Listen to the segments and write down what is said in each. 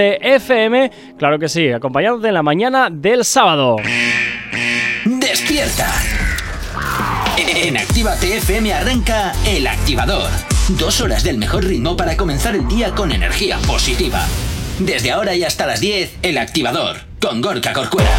FM, claro que sí, acompañándote en la mañana del sábado. Despierta. En Actívate FM arranca El Activador. Dos horas del mejor ritmo para comenzar el día con energía positiva. Desde ahora y hasta las 10, El Activador, con Gorka Corcuera.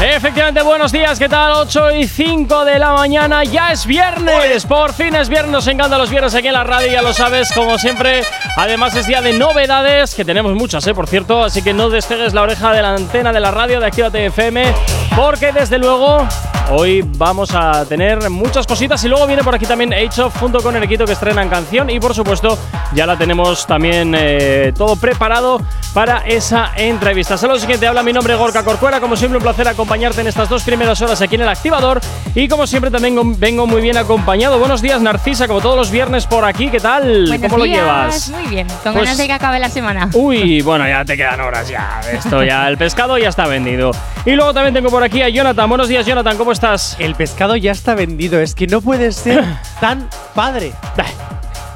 Efectivamente, buenos días, ¿qué tal? 8 y 5 de la mañana, ya es viernes, por fin es viernes, nos encantan los viernes aquí en la radio, ya lo sabes, como siempre. Además es día de novedades, que tenemos muchas, ¿eh? por cierto, así que no despegues la oreja de la antena de la radio de Actívate FM, porque desde luego hoy vamos a tener muchas cositas y luego viene por aquí también of junto con Erequito que estrenan canción y por supuesto ya la tenemos también eh, todo preparado para esa entrevista. Solo lo siguiente, habla mi nombre Gorka Corcuera, como siempre un placer acompañarte en estas dos primeras horas aquí en el activador. Y como siempre también vengo muy bien acompañado. Buenos días, Narcisa, como todos los viernes por aquí. ¿Qué tal? ¿Cómo lo llevas? Muy bien, con pues ganas de que acabe la semana. Uy, bueno, ya te quedan horas ya. Esto ya, el pescado ya está vendido. Y luego también tengo por aquí a Jonathan. Buenos días, Jonathan, ¿cómo estás? El pescado ya está vendido. Es que no puedes ser tan padre.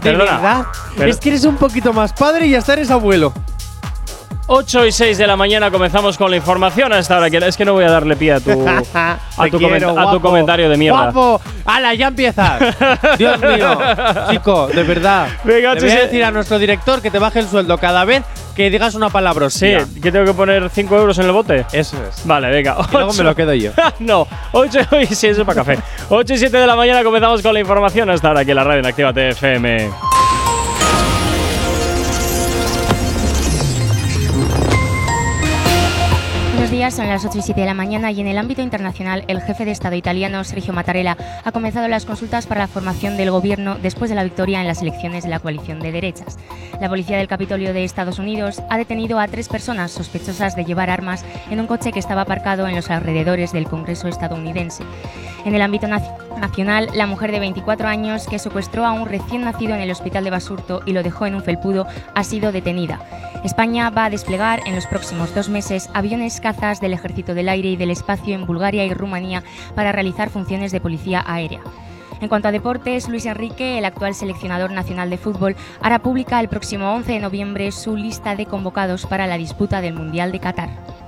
De verdad. Es que eres un poquito más padre y hasta eres abuelo. 8 y 6 de la mañana comenzamos con la información hasta ahora. Es que no voy a darle pie a tu, a tu, a tu comentario de mierda. ¡Guapo! ¡Hala, ya empiezas! Dios mío, chico, de verdad. Venga, Le voy a decir a nuestro director que te baje el sueldo cada vez que digas una palabra. Sí, que tengo que poner 5 euros en el bote. Eso es. Vale, venga. Y luego me lo quedo yo. no, 8 y 6 eso para café. 8 y 7 de la mañana comenzamos con la información hasta ahora aquí en la radio en Activa TFM. Son las 8 y 7 de la mañana y en el ámbito internacional el jefe de Estado italiano Sergio Mattarella ha comenzado las consultas para la formación del gobierno después de la victoria en las elecciones de la coalición de derechas. La policía del Capitolio de Estados Unidos ha detenido a tres personas sospechosas de llevar armas en un coche que estaba aparcado en los alrededores del Congreso estadounidense. En el ámbito nacional, la mujer de 24 años que secuestró a un recién nacido en el hospital de Basurto y lo dejó en un felpudo ha sido detenida. España va a desplegar en los próximos dos meses aviones cazas del Ejército del Aire y del Espacio en Bulgaria y Rumanía para realizar funciones de policía aérea. En cuanto a deportes, Luis Enrique, el actual seleccionador nacional de fútbol, hará pública el próximo 11 de noviembre su lista de convocados para la disputa del Mundial de Qatar.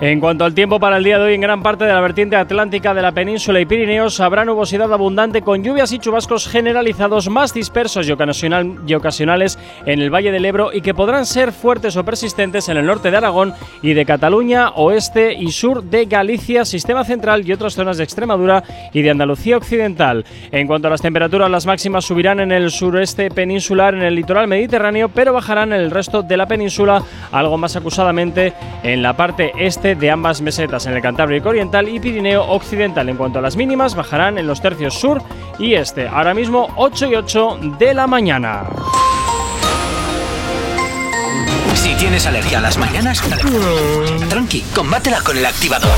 En cuanto al tiempo para el día de hoy, en gran parte de la vertiente atlántica de la península y Pirineos habrá nubosidad abundante con lluvias y chubascos generalizados más dispersos y, ocasionales en el Valle del Ebro y que podrán ser fuertes o persistentes en el norte de Aragón y de Cataluña, oeste y sur de Galicia, sistema central y otras zonas de Extremadura y de Andalucía occidental. En cuanto a las temperaturas, las máximas subirán en el sureste peninsular, en el litoral mediterráneo, pero bajarán en el resto de la península, algo más acusadamente en la parte este de ambas mesetas en el Cantábrico Oriental y Pirineo Occidental. En cuanto a las mínimas, bajarán en los tercios sur y este. Ahora mismo 8 y 8 de la mañana. Si tienes alergia a las mañanas, tranqui, combátela con el activador.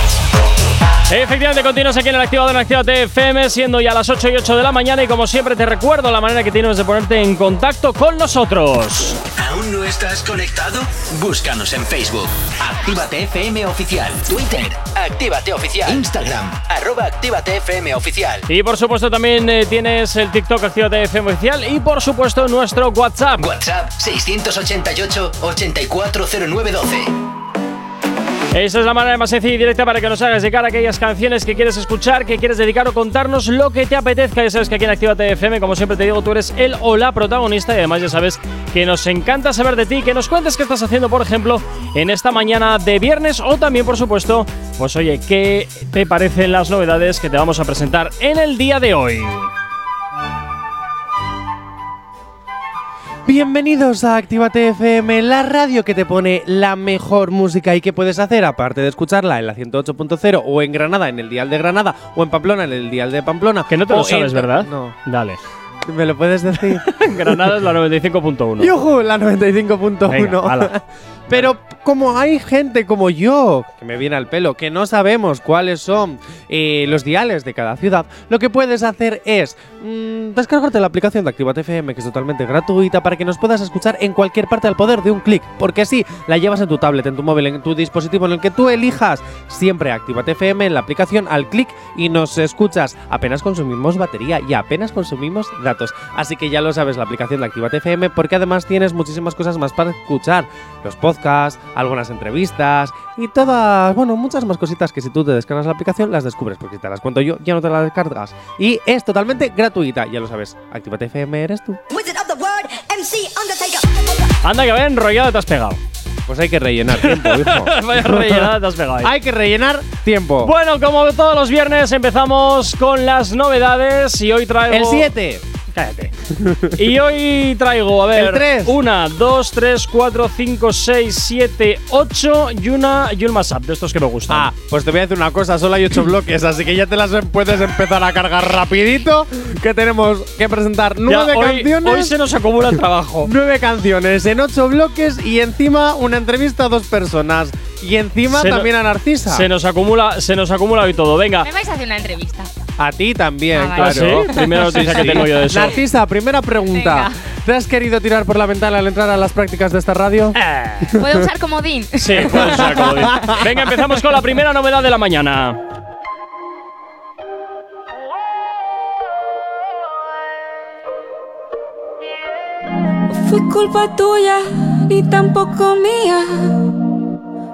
Efectivamente, continúas aquí en el activador en Activate FM, siendo ya las 8 y 8 de la mañana y como siempre te recuerdo la manera que tienes de ponerte en contacto con nosotros. ¿Aún no estás conectado? Búscanos en Facebook. Actívate FM Oficial. Twitter. Actívate Oficial. Instagram. Arroba Actívate FM Oficial. Y por supuesto también eh, tienes el TikTok Actívate FM Oficial y por supuesto nuestro WhatsApp. WhatsApp 688 840912. Esa es la manera más sencilla y directa para que nos hagas llegar aquellas canciones que quieres escuchar, que quieres dedicar o contarnos lo que te apetezca. Ya sabes que aquí en Actívate FM, como siempre te digo, tú eres el o la protagonista y además ya sabes que nos encanta saber de ti, que nos cuentes qué estás haciendo, por ejemplo, en esta mañana de viernes o también, por supuesto, pues oye, qué te parecen las novedades que te vamos a presentar en el día de hoy. Bienvenidos a Actívate FM, la radio que te pone la mejor música y que puedes hacer, aparte de escucharla en la 108.0 o en Granada, en el dial de Granada, o en Pamplona, en el dial de Pamplona. Que no te lo sabes, ¿verdad? No. Dale. ¿Me lo puedes decir? Granada es la 95.1. ¡Yujú! La 95.1. Pero como hay gente como yo, que me viene al pelo, que no sabemos cuáles son eh, los diales de cada ciudad, lo que puedes hacer es mmm, descargarte la aplicación de Activate FM, que es totalmente gratuita, para que nos puedas escuchar en cualquier parte al poder de un clic. Porque así la llevas en tu tablet, en tu móvil, en tu dispositivo, en el que tú elijas. Siempre Activate FM en la aplicación al clic y nos escuchas. Apenas consumimos batería y apenas consumimos datos. Así que ya lo sabes, la aplicación de Activate FM, porque además tienes muchísimas cosas más para escuchar. Los podcasts podcasts, algunas entrevistas y todas, bueno, muchas más cositas que si tú te descargas la aplicación las descubres, porque si te las cuento yo, ya no te las descargas. Y es totalmente gratuita, ya lo sabes. Actívate FM eres tú. Anda que vaya enrollado te has pegado. Pues hay que rellenar tiempo, hijo. Vaya rellenada te has pegado ahí. hay que rellenar tiempo. Bueno, como todos los viernes empezamos con las novedades y hoy traigo… el 7. Cállate. y hoy traigo, a ver, una, dos, tres, cuatro, cinco, seis, siete, ocho y una y un mashup de estos que me gustan. Ah, pues te voy a decir una cosa, solo hay ocho bloques, así que ya te las puedes empezar a cargar rapidito, que tenemos que presentar Ya, nueve hoy, canciones. hoy se nos acumula el trabajo. Nueve canciones en ocho bloques y encima una entrevista a dos personas. Y encima Se no- también a Narcisa. Se nos acumula, se nos acumula hoy todo. Venga. Me vais a hacer una entrevista. A ti también, Ah, claro. ¿Ah, sí? Primera noticia que tengo yo de eso. Narcisa, primera pregunta. Venga. ¿Te has querido tirar por la ventana al entrar a las prácticas de esta radio? Eh, ¿Puedo usar comodín? Sí, puede ser como dice. Venga, empezamos con la primera novedad de la mañana. No fue culpa tuya, ni tampoco mía.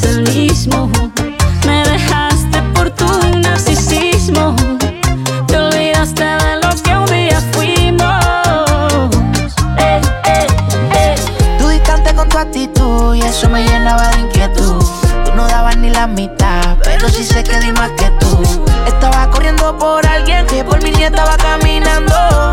el mismo. Me dejaste por tu narcisismo. Te olvidaste de lo que un día fuimos. Eh, eh, eh. Tú distante con tu actitud y eso me llenaba de inquietud. Tú no dabas ni la mitad, pero sí sé que di más que tú. Estaba corriendo por alguien que por mí ni estaba caminando.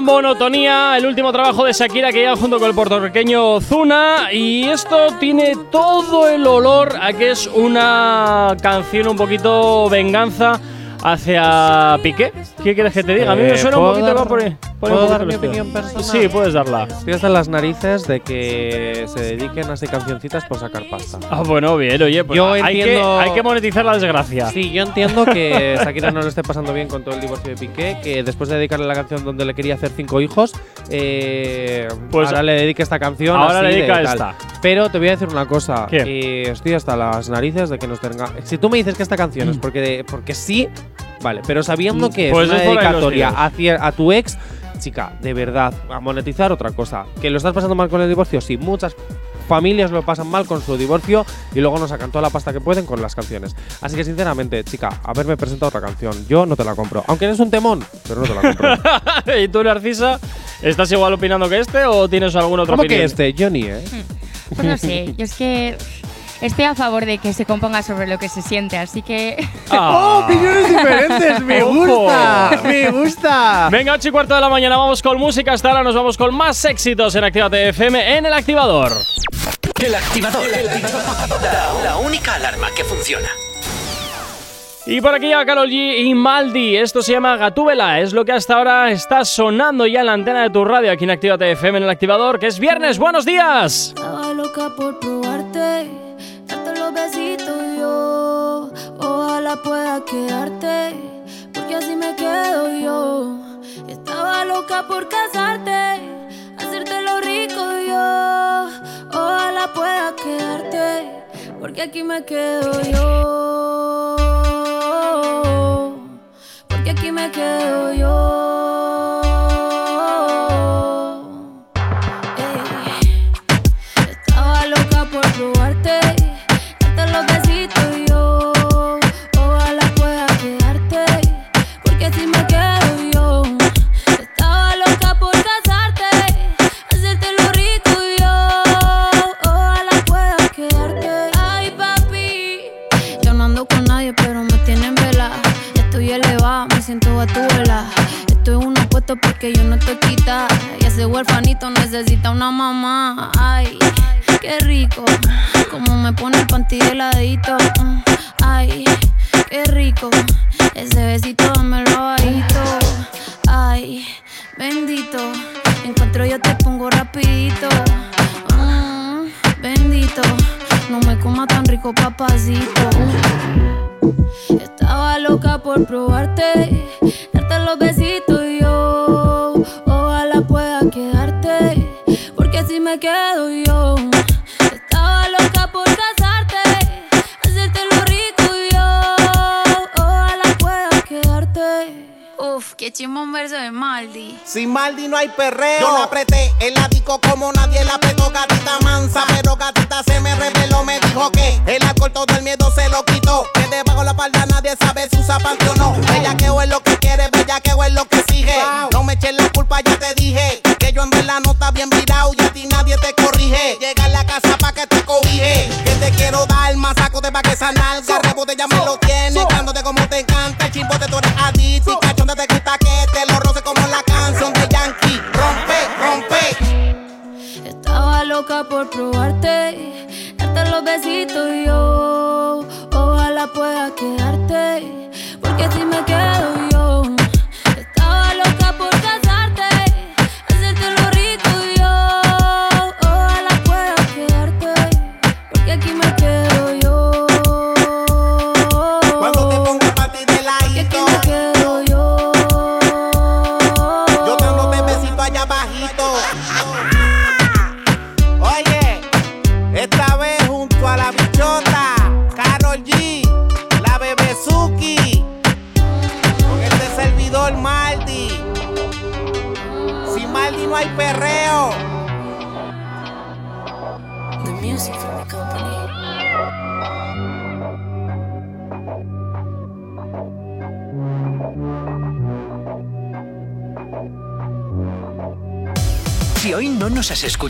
Monotonía, el último trabajo de Shakira que llega junto con el puertorriqueño Zuna. Y esto tiene todo el olor a que es una canción un poquito venganza hacia Piqué. ¿Qué quieres que te diga? A mí me Eh, suena un ¿puedo poquito dar- por ahí. por ¿puedo dar mi opinión personal? Sí, puedes darla. Estoy hasta las narices de que se dediquen a hacer cancioncitas por sacar pasta. Ah, bueno, bien, oye, pues Yo hay, que, hay que monetizar la desgracia. Sí, yo entiendo que Shakira no lo esté pasando bien con todo el divorcio de Piqué, que después de dedicarle la canción donde le quería hacer cinco hijos, eh, Pues ahora le dedique esta canción. ahora así le dedica de tal. esta. Pero te voy a decir una cosa. ¿Qué? eh, estoy hasta las narices de que nos tenga. Si tú me dices que esta canción es porque, porque sí, vale, pero sabiendo que Pues es una es por ahí los dedicatoria hacia, a tu ex, chica, de verdad, a monetizar otra cosa. ¿Que lo estás pasando mal con el divorcio? Sí, muchas familias lo pasan mal con su divorcio y luego nos sacan toda la pasta que pueden con las canciones. Así que sinceramente, chica, haberme presentado otra canción, yo no te la compro. Aunque eres un temón, pero no te la compro. ¿Y tú, Narcisa, estás igual opinando que este o tienes algún otro ¿Cómo opinión? que este? Johnny, ¿eh? Pues no sé, yo es que estoy a favor de que se componga sobre lo que se siente, así que Ah. ¡Oh, opiniones diferentes! ¡Me gusta! ¡Me gusta! Venga, 8 y cuarto de la mañana, vamos con música. Hasta ahora nos vamos con más éxitos en Actívate FM en el activador. El activador. La, la única alarma que funciona. Y por aquí llega Carol G y Maldi. Esto se llama Gatúbela. Es lo que hasta ahora está sonando ya en la antena de tu radio aquí en Actívate FM en el activador, que es viernes. ¡Buenos días! Estaba loca por probarte, los besitos yo. Ojalá pueda quedarte, porque así me quedo yo. Estaba loca por casarte, hacerte lo rico yo. Ojalá pueda quedarte, porque aquí me quedo yo. Porque aquí me quedo yo. Estaba loca por probarte, que yo no te quita. Y ese huerfanito necesita una mamá. Ay, qué rico. Como me pone el panty heladito. Ay, qué rico. Ese besito me bajito. Ay, bendito. Encuentro yo te pongo rapidito. Mm, bendito. No me coma tan rico, papacito. Estaba loca por probarte, Maldi no hay perreo. Yo la apreté el disco como nadie la apretó, gatita mansa. Pero gatita se me reveló, me dijo que el alcohol todo el miedo se lo quitó. Que debajo la palda nadie sabe si usa panty o no. Bellaqueo es lo que quiere, bellaqueo es lo que sigue. No me eches la culpa, ya te dije. Que yo en verdad no está bien virado y a ti nadie te corrige. Llega a la casa pa' que te cobije. Que te quiero dar más saco de pa' que esa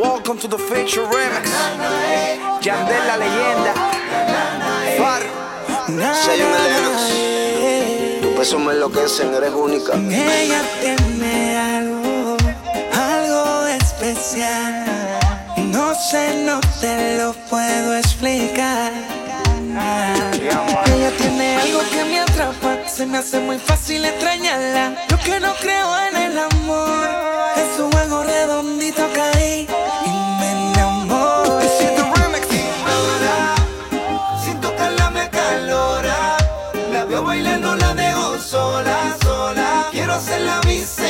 Welcome to the Fiction Remix. Yandel la leyenda. Far. Zion Elenos. Tu peso me enloquecen, eres única. Ella tiene algo, algo especial. No sé, no te lo puedo explicar. Ella tiene algo que me atrapa, se me hace muy fácil extrañarla. Yo que no creo en el amor, en su juego redondito Quiero hacerla mi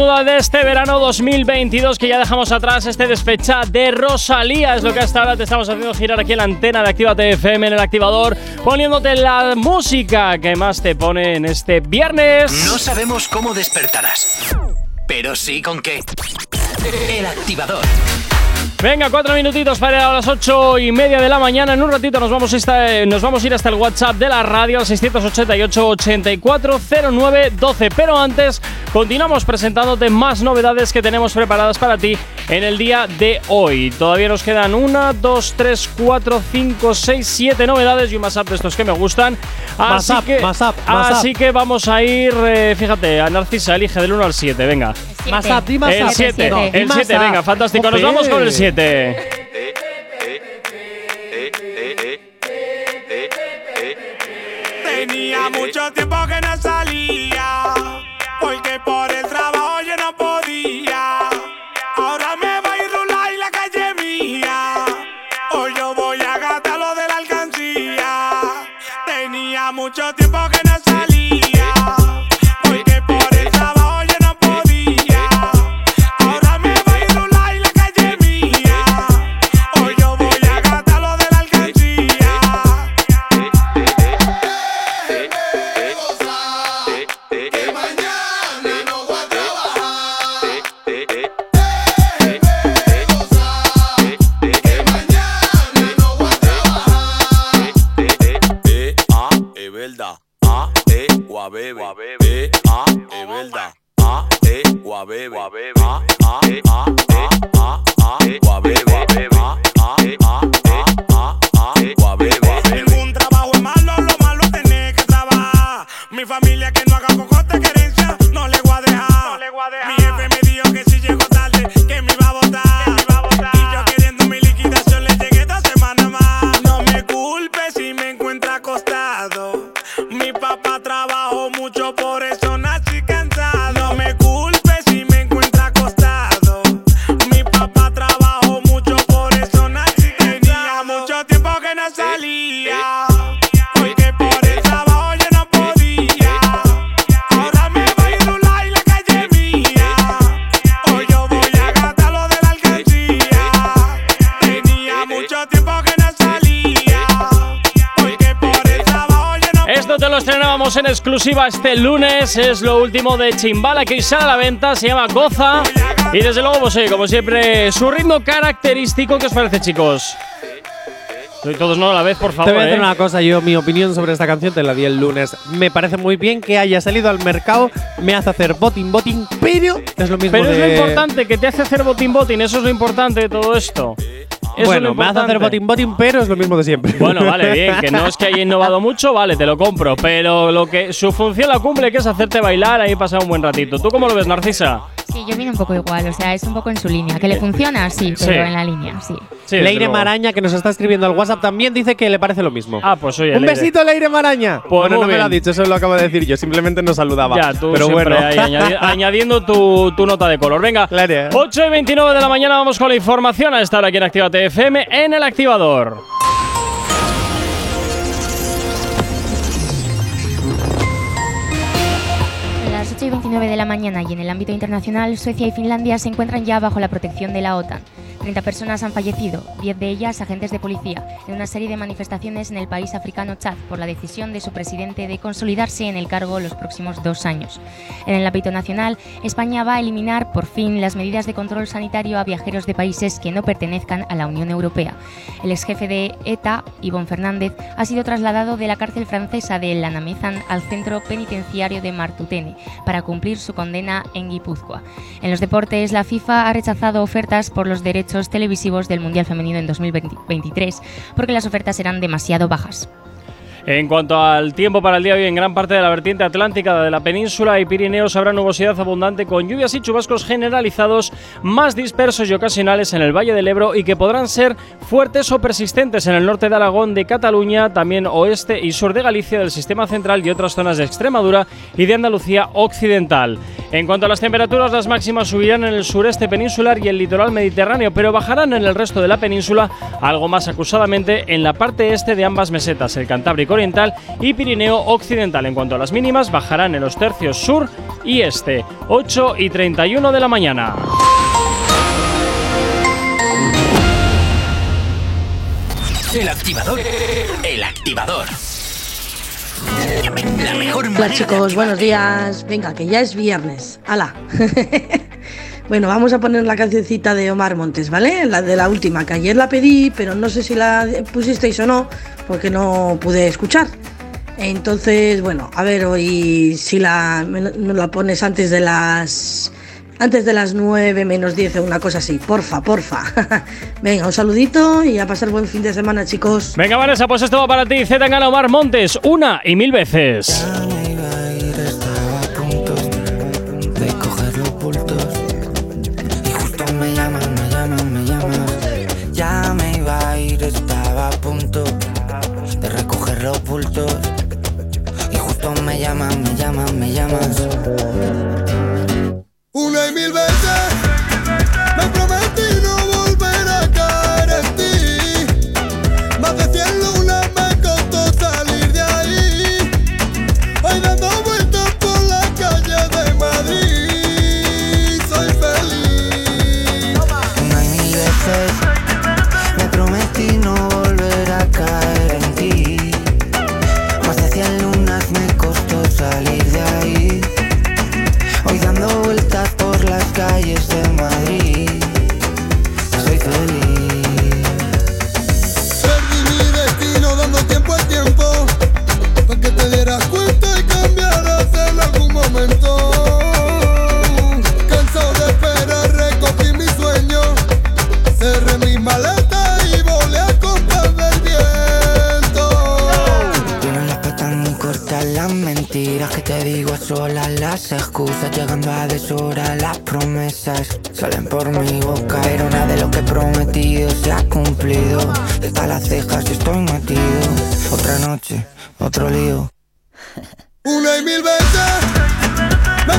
duda de este verano 2022 que ya dejamos atrás, este despecha de Rosalía, es lo que hasta ahora te estamos haciendo girar aquí en la antena de Actívate FM en el activador, poniéndote la música que más te pone en este viernes. No sabemos cómo despertarás, pero sí con qué. El activador. Venga, cuatro minutitos para ir a las ocho y media de la mañana. En un ratito nos vamos, a, esta- nos vamos a ir hasta el WhatsApp de la radio al 688-840912. Pero antes, continuamos presentándote más novedades que tenemos preparadas para ti en el día de hoy. Todavía nos quedan una, dos, tres, cuatro, cinco, seis, siete novedades y un más up de estos que me gustan. Más Así up, que, más up, más así up. que vamos a ir, eh, fíjate, a Narcisa, elige del 1 al 7, venga. Más up, di más El up. 7, No, el más 7, up. venga, fantástico. Nos vamos con el 7. Exclusiva este lunes. Es lo último de Chimbala que hoy sale a la venta. Se llama Goza. Y desde luego, pues, oye, como siempre, su ritmo característico. ¿Qué os parece, chicos? Soy todos no a la vez, por favor. Te voy a decir ¿eh? una cosa, yo mi opinión sobre esta canción te la di el lunes. Me parece muy bien que haya salido al mercado, me hace hacer boting boting, pero es lo mismo Pero es lo importante, que te hace hacer botín botín. Eso es lo importante de todo esto. Eso Bueno, me hace hacer boting boting, pero es lo mismo de siempre. Bueno, vale, bien, que no es que haya innovado mucho, vale, te lo compro, pero lo que su función la cumple que es hacerte bailar ahí pasar un buen ratito. ¿Tú cómo lo ves, Narcisa? Sí, yo vine un poco igual, o sea, es un poco en su línea. Que le funciona, sí, Sí. pero en la línea, sí. Sí, desde Leire luego. Maraña, que nos está escribiendo al WhatsApp, también dice que le parece lo mismo. Ah, pues oye, Un Leire. besito, Leire Maraña. Pues bueno, muy no me lo ha dicho, eso lo acabo de decir yo. Simplemente nos saludaba. Ya, tú pero siempre bueno. ahí añadi- añadiendo tu, tu nota de color. Venga, Claro. 8 y 29 de la mañana vamos con la información a estar aquí en Actívate FM en el activador. 9 de la mañana y en el ámbito internacional, Suecia y Finlandia se encuentran ya bajo la protección de la OTAN. 30 personas han fallecido, 10 de ellas agentes de policía, en una serie de manifestaciones en el país africano Chad por la decisión de su presidente de consolidarse en el cargo los próximos dos años. En el ámbito nacional, España va a eliminar por fin las medidas de control sanitario a viajeros de países que no pertenezcan a la Unión Europea. El ex jefe de ETA, Ivón Fernández, ha sido trasladado de la cárcel francesa de La Namezan al centro penitenciario de Martutene para cumplir su condena en Guipúzcoa. En los deportes, la FIFA ha rechazado ofertas por los derechos televisivos del Mundial Femenino en 2023 porque las ofertas eran demasiado bajas. En cuanto al tiempo para el día de hoy, en gran parte de la vertiente atlántica de la península y Pirineos habrá nubosidad abundante con lluvias y chubascos generalizados más dispersos y ocasionales en el Valle del Ebro y que podrán ser fuertes o persistentes en el norte de Aragón, de Cataluña, también oeste y sur de Galicia, del sistema central y otras zonas de Extremadura y de Andalucía occidental. En cuanto a las temperaturas, las máximas subirán en el sureste peninsular y el litoral mediterráneo, pero bajarán en el resto de la península algo más acusadamente en la parte este de ambas mesetas, el Cantábrico Oriental y Pirineo Occidental. En cuanto a las mínimas, bajarán en los tercios sur y este, 8 y 31 de la mañana. El activador. El activador. La mejor Hola chicos, buenos días. Venga, que ya es viernes. ¡Hala! bueno, vamos a poner la cancioncita de Omar Montes, ¿vale? La de la última, que ayer la pedí, pero no sé si la pusisteis o no, porque no pude escuchar. Entonces, bueno, a ver hoy si la, me, me la pones antes de las antes de las 9 menos 10 o una cosa así. Porfa, porfa. Venga, un saludito y a pasar buen fin de semana, chicos. Venga, Vanessa, pues esto va para ti. Z Omar Montes, una y mil veces. Llamas, me llamas, me llamas Una y mil veces te digo a solas Las excusas llegando a deshora Las promesas. Salen por mi boca Pero nada de lo que he prometido se ha cumplido. Desde las cejas y estoy metido. Otra noche, otro lío. Una y mil veces me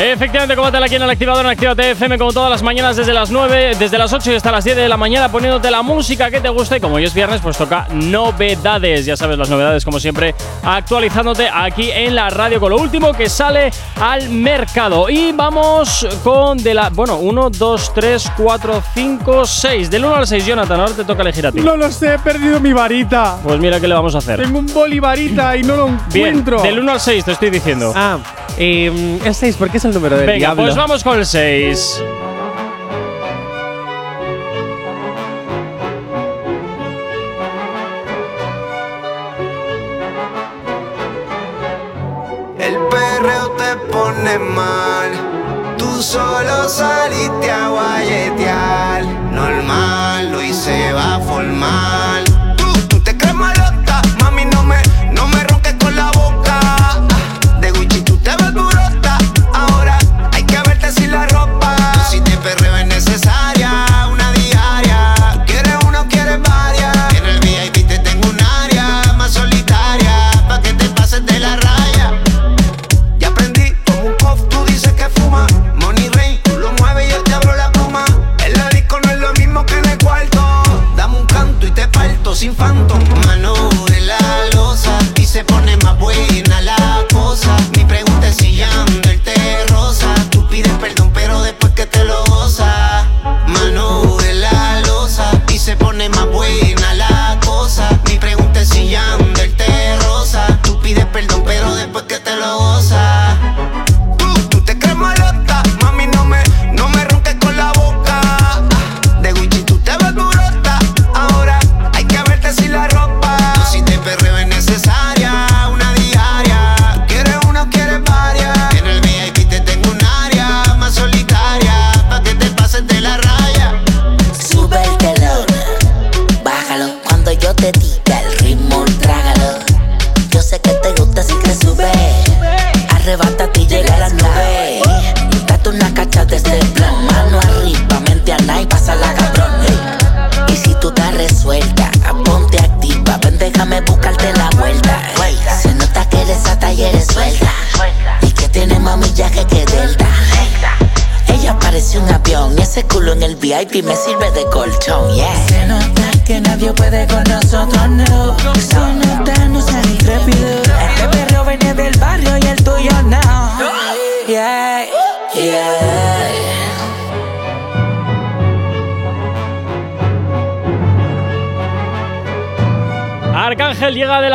Efectivamente, combátela aquí en el activador en Actívate FM como todas las mañanas desde las 9, desde las 8 y hasta las 10 de la mañana poniéndote la música que te gusta y como hoy es viernes pues toca novedades, ya sabes las novedades como siempre actualizándote aquí en la radio con lo último que sale al mercado y vamos con de la, bueno, 1, 2, 3, 4, 5, 6, del 1 al 6 Jonathan, ahora te toca elegir a ti. No lo sé, he perdido mi varita. Pues mira qué le vamos a hacer. Tengo un bolivarita y no lo Bien, encuentro. del 1 al 6 te estoy diciendo. Ah, eh, el 6, porque es el número del Venga, diablo. pues vamos con el 6.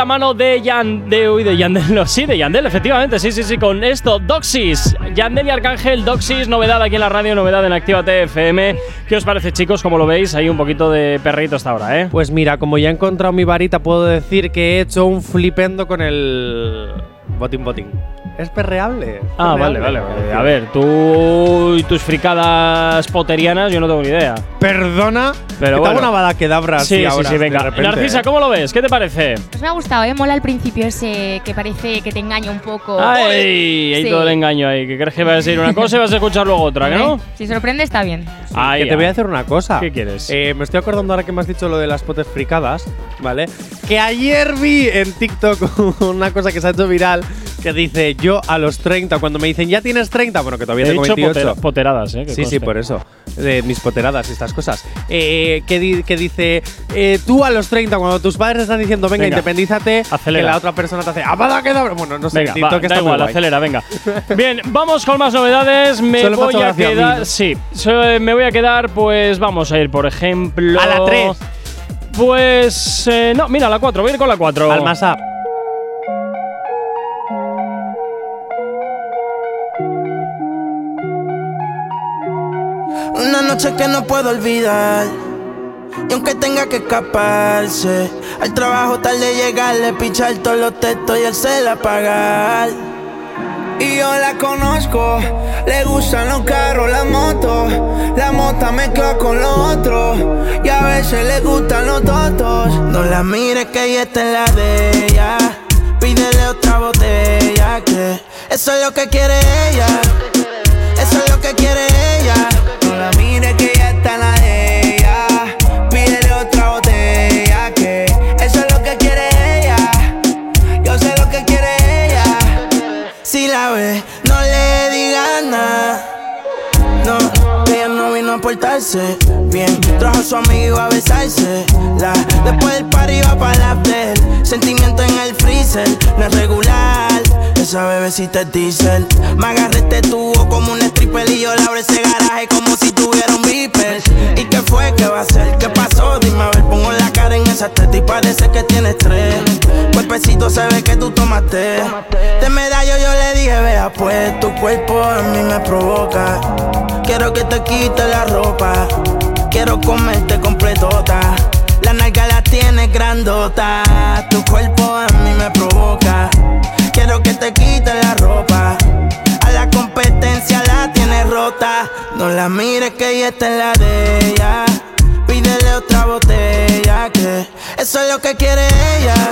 La mano de Yan, de, uy, de Yandel, sí, de Yandel, efectivamente, sí, sí, sí, con esto, Doxis, Yandel y Arcángel, Doxis, novedad aquí en la radio, novedad en Actívate FM. ¿Qué os parece, chicos? Como lo veis, hay un poquito de perrito hasta ahora, ¿eh? Pues mira, como ya he encontrado mi varita, puedo decir que he hecho un flipendo con el botín botín. Es perreable. es Ah, vale, perreable. vale, vale. A ver, tú y tus fricadas poterianas, yo no tengo ni idea. Perdona, Pero que bueno. una bala que dabra Sí, sí, ahora, sí, venga. repente, Narcisa, ¿eh? ¿cómo lo ves? ¿Qué te parece? Pues me ha gustado, ¿eh? Mola al principio ese que parece que te engaña un poco. Ay, hay Sí. todo el engaño ahí. Que crees que vas a decir una cosa y vas a escuchar luego otra, ¿que no? Si sorprende, está bien. Ahí, que te voy a hacer una cosa. ¿Qué quieres? Eh, me estoy acordando ahora que me has dicho lo de las potes fricadas, ¿vale? Que ayer vi en TikTok una cosa que se ha hecho viral que dice yo a los 30, cuando me dicen ya tienes 30, bueno, que todavía He tengo dicho 28. potera- poteradas, ¿eh? que Sí, sí, por eso. De mis poteradas y estas cosas. Eh, que, di- que dice, eh, tú a los 30, cuando tus padres están diciendo, venga, Venga, independízate, acelera. que la otra persona te hace, ¡apada que da-". Bueno, no sé, Venga, va, da igual, acelera, venga. Bien, vamos con más novedades. Me Solo voy a quedar. Sí, so- me voy a quedar, pues vamos a ir, por ejemplo. A la 3. Pues. eh, no, mira, la 4, voy a ir con la 4. Al Una noche que no puedo olvidar. Y aunque tenga que escaparse, al trabajo tarde llegarle, pichar todos los textos y cel apagar. Y yo la conozco, le gustan los carros, la moto. La mota mezcla con lo otro. Y a veces le gustan los totos. No la mires que ella está en la de ella. Pídele otra botella que eso es lo que quiere ella. No le digas nada. No, ella no vino a portarse bien. Trajo a su amigo y iba a besarse. La, después del party iba para la after. Sentimiento en el freezer, no es regular. Esa bebecita es diesel. Me agarré este tubo como un stripper y yo le abro ese garaje como si tuviera un beeper. ¿Y qué fue? ¿Qué va a ser? ¿Qué pasó? Dime a ver, pongo la cara en esa teta y parece que tienes tres. Cuerpecito se ve que tú tomaste. De medallo yo le dije, vea pues, tu cuerpo a mí me provoca. Quiero que te quite la ropa. Quiero comerte completota. La nalga la tienes grandota. Tu cuerpo a mí me provoca. Quiero que te quite la ropa. A la competencia la tienes rota. No la mires que ella está en la de ella. Pídele otra botella que eso es lo que quiere ella.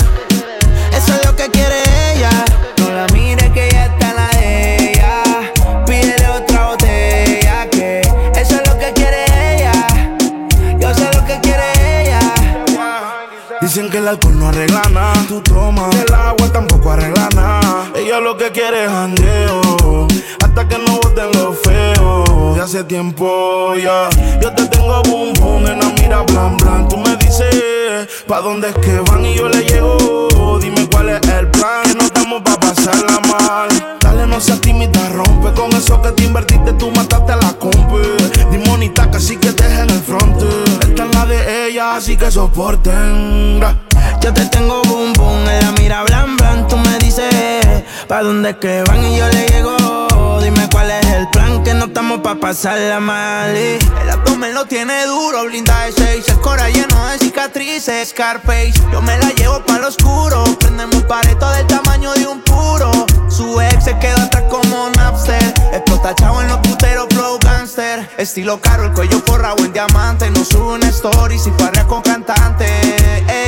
Dicen que el alcohol no arregla nada. Tú tomas, el agua tampoco arregla nada. Ella lo que quiere es jangueo. Hasta que no boten lo feo. De hace tiempo ya. Yo te tengo boom boom en la mira blan blan. Tú me dices pa' dónde es que van y yo le llego. Dime cuál es el plan. Que no estamos pa' pasarla mal. Dale, no seas tímida, rompe con eso que te invertiste. Tú mataste a la así que soporten. Yo te tengo boom boom en la mira blan blan. Tú me dices pa' dónde es que van y yo le llego. Estamos pa' pasarla mal. y El abdomen lo tiene duro, blinda de seis. El cora lleno de cicatrices, Scarface. Yo me la llevo pa' lo oscuro. Prendemos pareto del tamaño de un puro. Su ex se quedó atrás como Napster. Explota chavo en los puteros, flow gangster. Estilo caro, el cuello forrado en diamante. No sube una story si parrea con cantante.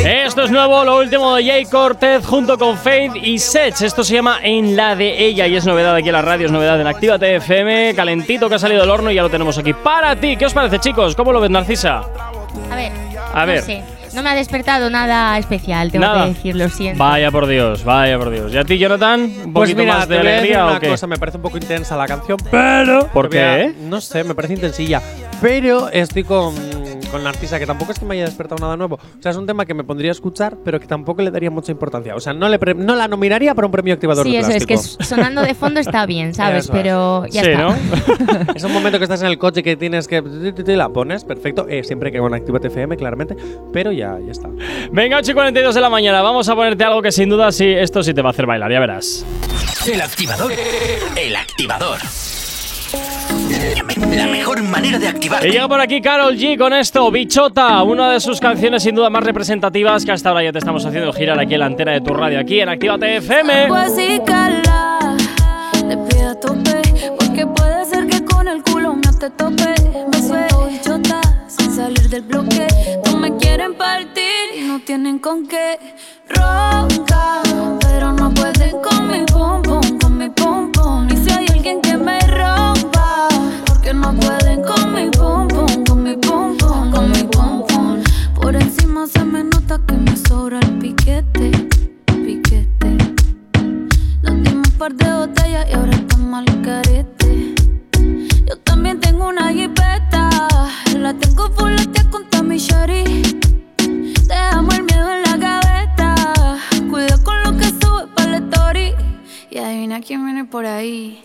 Esto es nuevo, lo último de Jay Cortez junto con Faith y Sech. Esto se llama En la de ella y es novedad aquí en la radio, es novedad en Activa FM. Calentito que ha salido del horno y ya lo tenemos aquí para ti. ¿Qué os parece, chicos? ¿Cómo lo ves, Narcisa? A ver. A ver. No sé. No me ha despertado nada especial, tengo Nada. que decir, lo siento. Vaya por Dios, vaya por Dios. ¿Y a ti, Jonathan? ¿Un Pues poquito mira, más de te voy a decir alegría una o qué? cosa, me parece un poco intensa la canción, pero ¿Por a- qué? No sé, me parece intensilla, pero estoy con con la artista que tampoco es que me haya despertado nada nuevo. O sea, es un tema que me pondría a escuchar, pero que tampoco le daría mucha importancia. O sea, no le pre- no la nominaría para un premio activador Sí, de eso es que sonando de fondo está bien, ¿sabes? Eso es. Pero ya Sí, está. ¿no? es un momento que estás en el coche que tienes que te la pones, perfecto, eh, siempre que con Actívate FM claramente, pero ya ya está. Venga, 8 y 42 de la mañana. Vamos a ponerte algo que sin duda sí, esto sí te va a hacer bailar, ya verás. El activador. El activador. La mejor manera de activar. Y llega por aquí Carol G con esto, Bichota, una de sus canciones sin duda más representativas que hasta ahora ya te estamos haciendo girar aquí en la antena de tu radio, aquí en Actívate FM. Pues sí, cala, te pido a tope, porque puede ser que con el culo no te tope. Me bichota, sin salir del bloque. No me quieren partir y no tienen con qué. Ronca, pero no pueden con mi pum, con mi. Y si hay alguien que me con mi pum pum, con mi pum pum, con mi pum pum. Por encima se me nota que me sobra el piquete, piquete. Nos dimos un par de botellas y ahora estamos al carete. Yo también tengo una jipeta. La tengo fuletea con mi shari. Dejamos el miedo en la gaveta. Cuida con lo que sube para la story. Y adivina quién viene por ahí.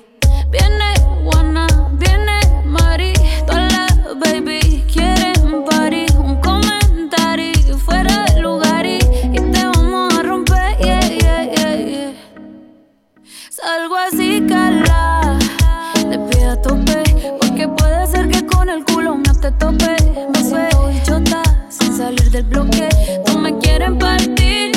Viene Juana, viene Mari. Todas las baby quieren party. Un comentario fuera de lugar y, y te vamos a romper. Yeah, yeah, yeah, yeah. Salgo así, cala. Te pido a tope. Porque puede ser que con el culo no te tope. Me suelto bichota sin salir del bloque. No me quieren partir,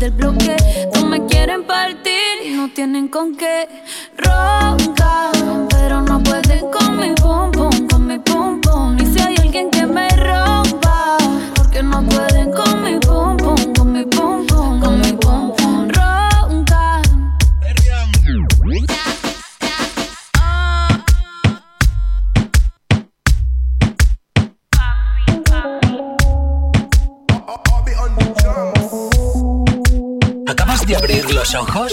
del bloque. No me quieren partir y no tienen con qué. Ronca, pero no pueden con mi pum pum, con mi pum pum. Y si hay alguien que me rompa, porque no pueden con mi pum pum, con mi pum pum, con mi pum pum. Ronca. ¿Acabas de abrir los ojos?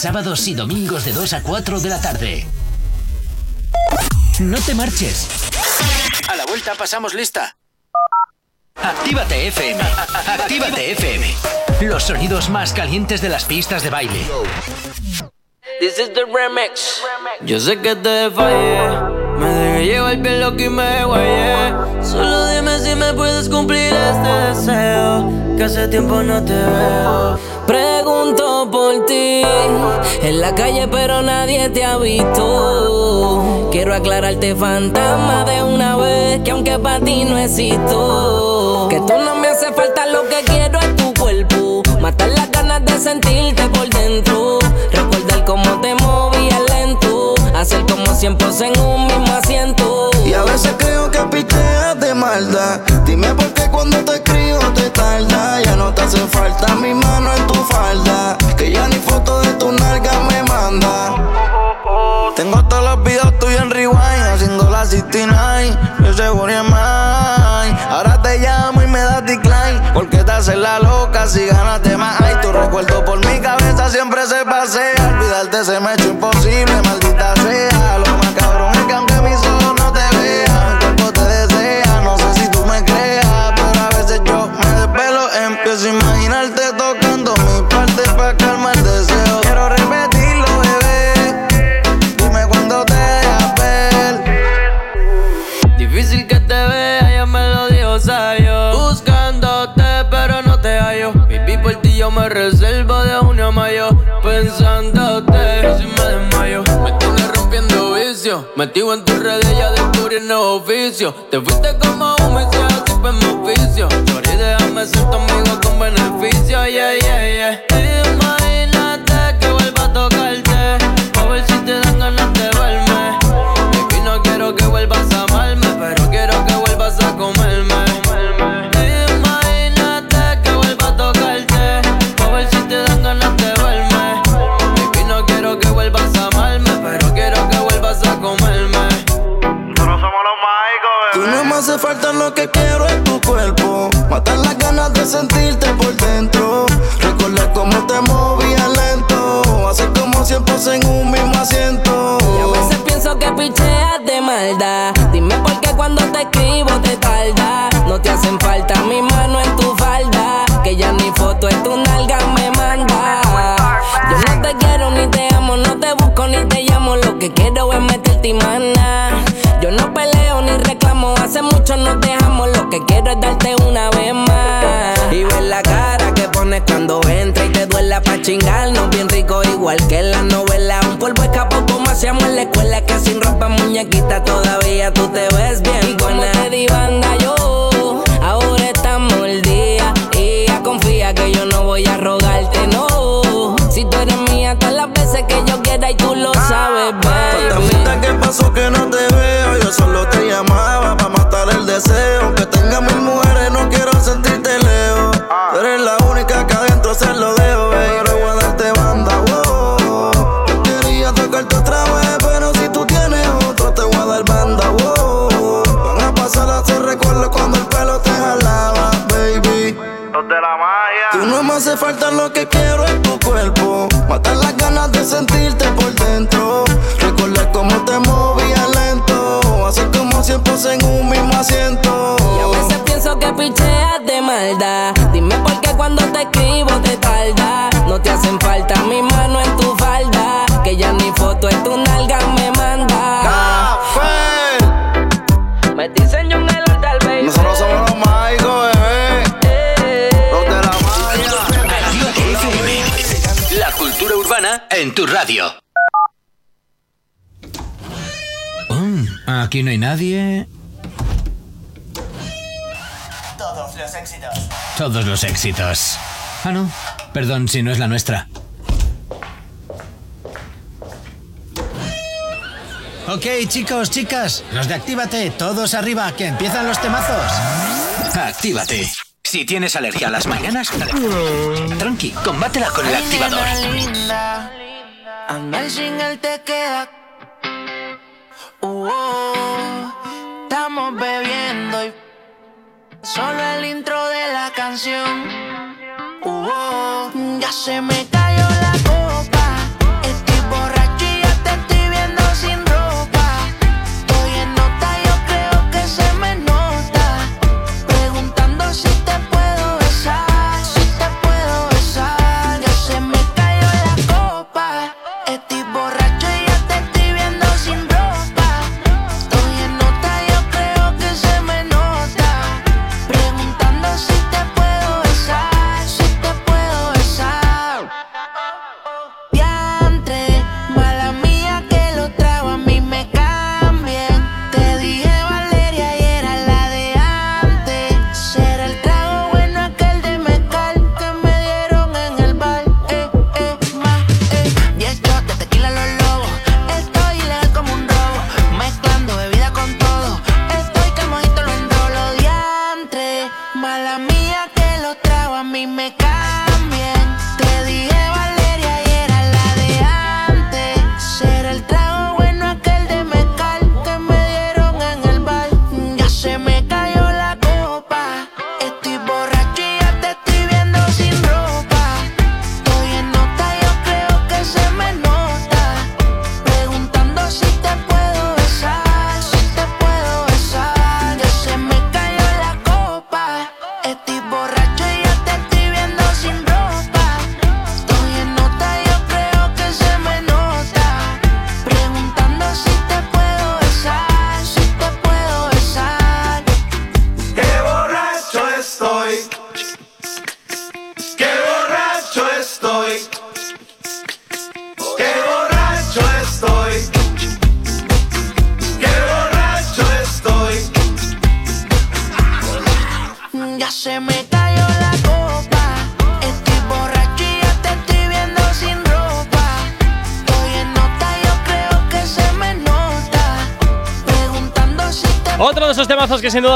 Sábados y domingos de 2 a 4 de la tarde. No te marches. A la vuelta pasamos lista. Actívate FM. Actívate FM. Los sonidos más calientes de las pistas de baile. This is the remix. Yo sé que. Me dejé llevar bien lo que me guayé. Solo dime si me puedes cumplir este deseo. Que hace tiempo no te veo. Pregunto por ti. En la calle, pero nadie te ha visto. Quiero aclararte, fantasma, de una vez. Que aunque para ti no existo. Que tú no me hace falta lo que quiero es tu cuerpo. Matar las ganas de sentirte por dentro. Recordar cómo te lento. Hacer como siempre en un mismo asiento. Y a veces creo que picheas de maldad. Dime por qué cuando te escribo te tarda. Ya no te hace falta mi mano en tu falda. Que ya ni foto de tu nalga me manda. Tengo todos los videos tuyos en rewind. Haciendo la 69. Yo en mine. Ahora te llamo y me das decline. Porque te haces la loca si ganaste más. Ay, tu recuerdo por mi cabeza siempre se pasea. Olvidarte se me ha hecho imposible, maldita sea. Mayo. Pensándote, casi me desmayo. Me tienes rompiendo vicio. Metido en tus redes, ya descubrí nuevo oficio. Te fuiste como un misio, así fue mi oficio. Chori, déjame ser tu amigo con beneficio. Yeah, yeah, yeah. Yo no peleo ni reclamo, hace mucho nos dejamos. Lo que quiero es darte una vez más. Y ver la cara que pones cuando entra y te duela pa' chingarnos. Bien rico, igual que en la novela. Un polvo escapó como hacíamos en la escuela. Que sin ropa muñequita todavía tú te ves bien. Y como te di banda Dime por qué cuando te escribo te tarda. No te hacen falta mi mano en tu falda. Que ya ni foto en tu nalga me manda. Me dicen en el altar, baby. Nosotros somos los mágicos, bebé. Los de la magia. La cultura urbana en tu radio. Mm, aquí no hay nadie. Los éxitos. Todos los éxitos. Ah, no. Perdón si no es la nuestra. Ok, chicos, chicas, los de Actívate, todos arriba, que empiezan los temazos. Actívate. Si tienes alergia a las mañanas, tranqui, combátela con el activador. linda, andar sin él te queda. Uh, oh, estamos bebiendo y solo el intro de la canción. Uh, oh, ya se me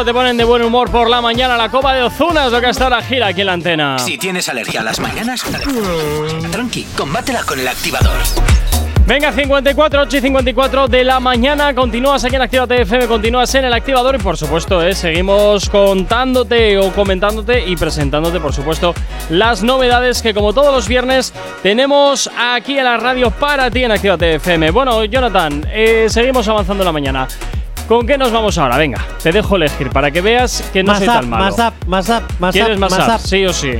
te ponen de buen humor por la mañana, la copa de Ozuna es lo que hasta ahora gira aquí en la antena. Si tienes alergia a las mañanas, tranqui, combátela con el activador. Venga, 54, 8 y 54 de la mañana. Continúas aquí en Actívate FM, continúas en el activador y por supuesto, eh, seguimos contándote o comentándote y presentándote, por supuesto, las novedades que como todos los viernes tenemos aquí en la radio para ti en Actívate FM. Bueno, Jonathan, eh, seguimos avanzando en la mañana. ¿Con qué nos vamos ahora? Venga, te dejo elegir para que veas que no más soy up, tan malo. más up, más up, más ¿Quieres up, más, más up? up. Sí o sí.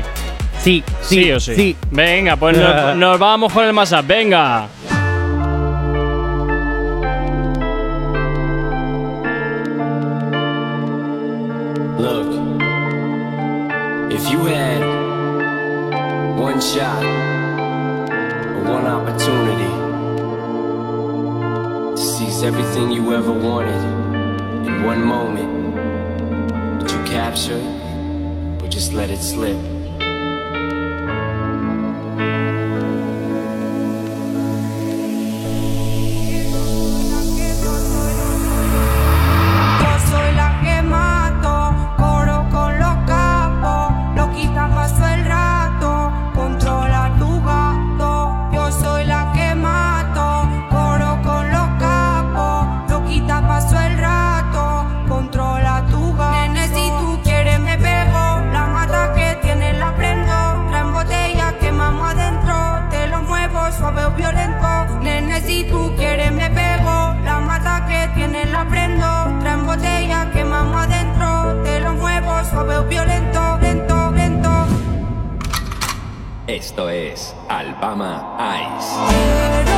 Sí, Sí, o sí. Venga, pues nos, nos vamos con el más up. Venga. Esto es Alabama Ice. Quiero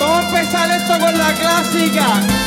Vamos a empezar esto con la clásica.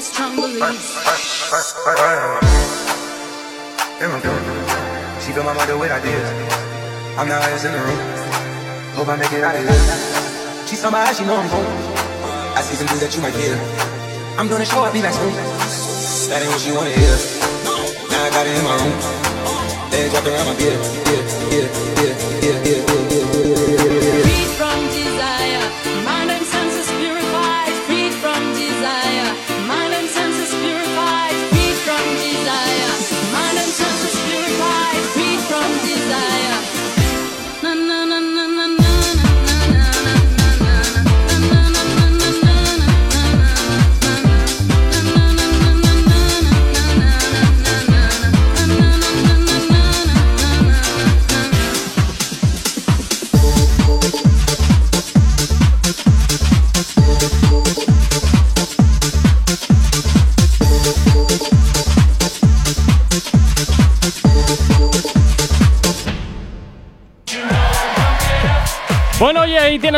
Got strong beliefs. She feel my mother with ideas. I'm the highest in the room. Hope I make it out of here. She saw my eyes, she know I'm home. I see some things that you might hear. I'm gonna show up, be back soon. That ain't what she wanna hear. Now I got it in my room. Legs wrapped around my beard. Yeah, yeah, yeah, yeah, yeah, yeah, yeah.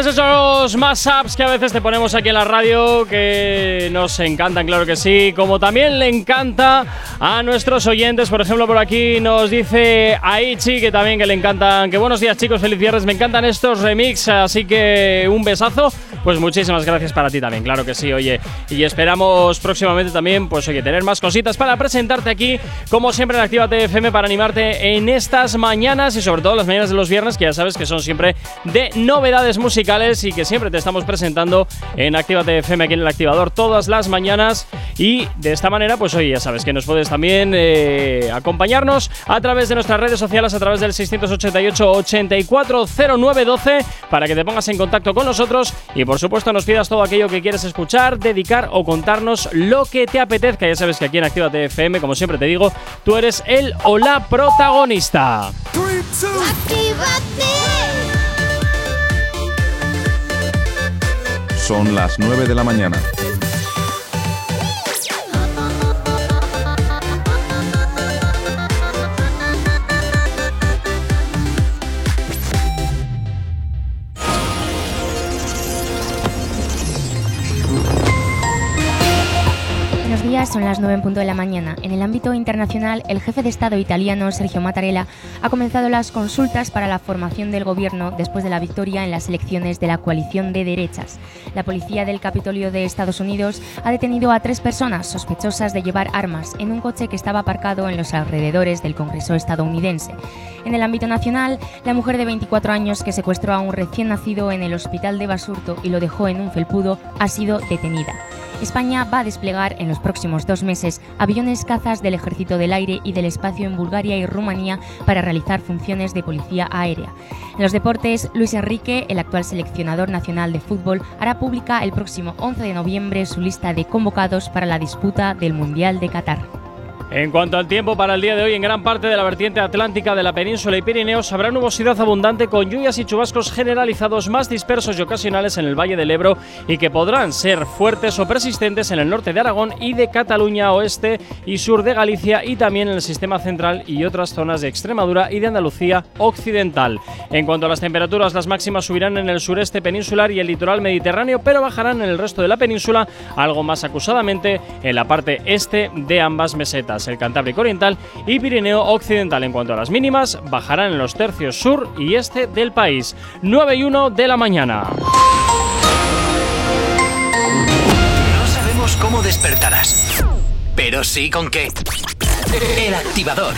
Tienes esos más apps que a veces te ponemos aquí en la radio que nos encantan, claro que sí. Como también le encanta a nuestros oyentes. Por ejemplo, por aquí nos dice Aichi que también que le encantan. Que buenos días, chicos, feliz viernes. Me encantan estos remix, así que un besazo. Pues muchísimas gracias para ti también, claro que sí, oye. Y esperamos próximamente también, pues oye, tener más cositas para presentarte aquí, como siempre en Actívate FM, para animarte en estas mañanas y sobre todo las mañanas de los viernes, que ya sabes que son siempre de novedades musicales y que siempre te estamos presentando en Actívate FM aquí en el activador todas las mañanas. Y de esta manera, pues oye, ya sabes que nos puedes también eh, acompañarnos a través de nuestras redes sociales, a través del 688-840912, para que te pongas en contacto con nosotros y por supuesto nos pidas todo aquello que quieres escuchar, dedicar o contarnos lo que te apetezca. Ya sabes que aquí en Actívate FM, como siempre te digo, tú eres el o la protagonista. Son las 9 de la mañana. Buenos días, son las 9 en punto de la mañana. En el ámbito internacional, el jefe de Estado italiano, Sergio Mattarella, ha comenzado las consultas para la formación del gobierno después de la victoria en las elecciones de la coalición de derechas. La policía del Capitolio de Estados Unidos ha detenido a tres personas sospechosas de llevar armas en un coche que estaba aparcado en los alrededores del Congreso estadounidense. En el ámbito nacional, la mujer de 24 años que secuestró a un recién nacido en el hospital de Basurto y lo dejó en un felpudo ha sido detenida. España va a desplegar en los próximos dos meses aviones cazas del Ejército del Aire y del Espacio en Bulgaria y Rumanía para realizar funciones de policía aérea. En los deportes, Luis Enrique, el actual seleccionador nacional de fútbol, hará pública el próximo 11 de noviembre su lista de convocados para la disputa del Mundial de Qatar. En cuanto al tiempo para el día de hoy, en gran parte de la vertiente atlántica de la península y Pirineos habrá nubosidad abundante con lluvias y chubascos generalizados más dispersos y ocasionales en el Valle del Ebro y que podrán ser fuertes o persistentes en el norte de Aragón y de Cataluña oeste y sur de Galicia y también en el sistema central y otras zonas de Extremadura y de Andalucía occidental. En cuanto a las temperaturas, las máximas subirán en el sureste peninsular y el litoral mediterráneo, pero bajarán en el resto de la península algo más acusadamente en la parte este de ambas mesetas el Cantábrico Oriental y Pirineo Occidental. En cuanto a las mínimas, bajarán en los tercios sur y este del país. 9 y 1 de la mañana. No sabemos cómo despertarás, pero sí con qué. El activador.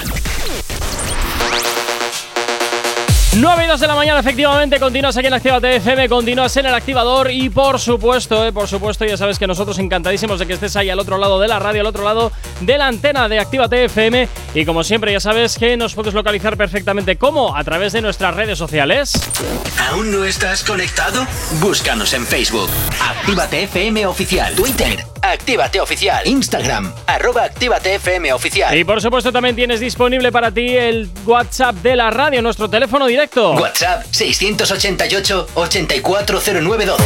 9 y 2 de la mañana, efectivamente, continúas aquí en Actívate FM, continúas en el activador y por supuesto, eh, por supuesto, ya sabes que nosotros encantadísimos de que estés ahí al otro lado de la radio, al otro lado de la antena de Actívate FM y como siempre ya sabes que nos puedes localizar perfectamente como a través de nuestras redes sociales. ¿Aún no estás conectado? Búscanos en Facebook. Actívate FM Oficial. Twitter. Actívate Oficial. Instagram. Arroba Actívate FM Oficial. Y por supuesto también tienes disponible para ti el WhatsApp de la radio, nuestro teléfono directo. WhatsApp 688-840912.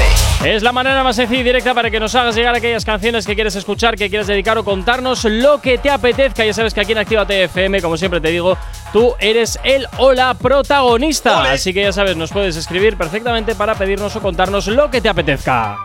Es la manera más sencilla y directa para que nos hagas llegar aquellas canciones que quieres escuchar, que quieres dedicar o contarnos lo que te apetezca. Ya sabes que aquí en Actívate FM, como siempre te digo, tú eres el o la protagonista. Ole. Así que ya sabes, nos puedes escribir perfectamente para pedirnos o contarnos lo que te apetezca.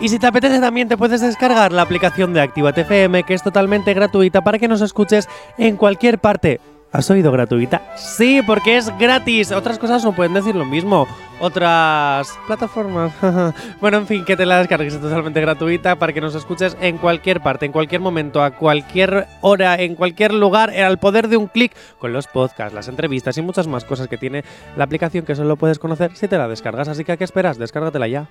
Y si te apetece también te puedes descargar la aplicación de Actívate FM que es totalmente gratuita para que nos escuches en cualquier parte. ¿Has oído gratuita? Sí, porque es gratis. Otras cosas no pueden decir lo mismo. Otras plataformas. bueno, en fin, que te la descargues es totalmente gratuita para que nos escuches en cualquier parte, en cualquier momento, a cualquier hora, en cualquier lugar, al poder de un clic, con los podcasts, las entrevistas y muchas más cosas que tiene la aplicación que solo puedes conocer si te la descargas. Así que, ¿a qué esperas? Descárgatela ya.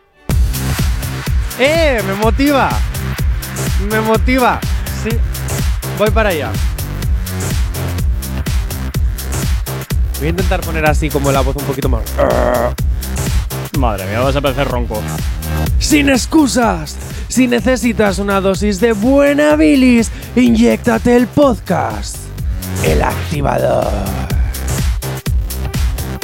¡Eh! ¡Me motiva! ¡Me motiva! Sí. Voy para allá. Voy a intentar poner así como la voz un poquito más. Madre mía, vas a parecer ronco. ¡Sin excusas! Si necesitas una dosis de buena bilis, inyéctate el podcast. El activador.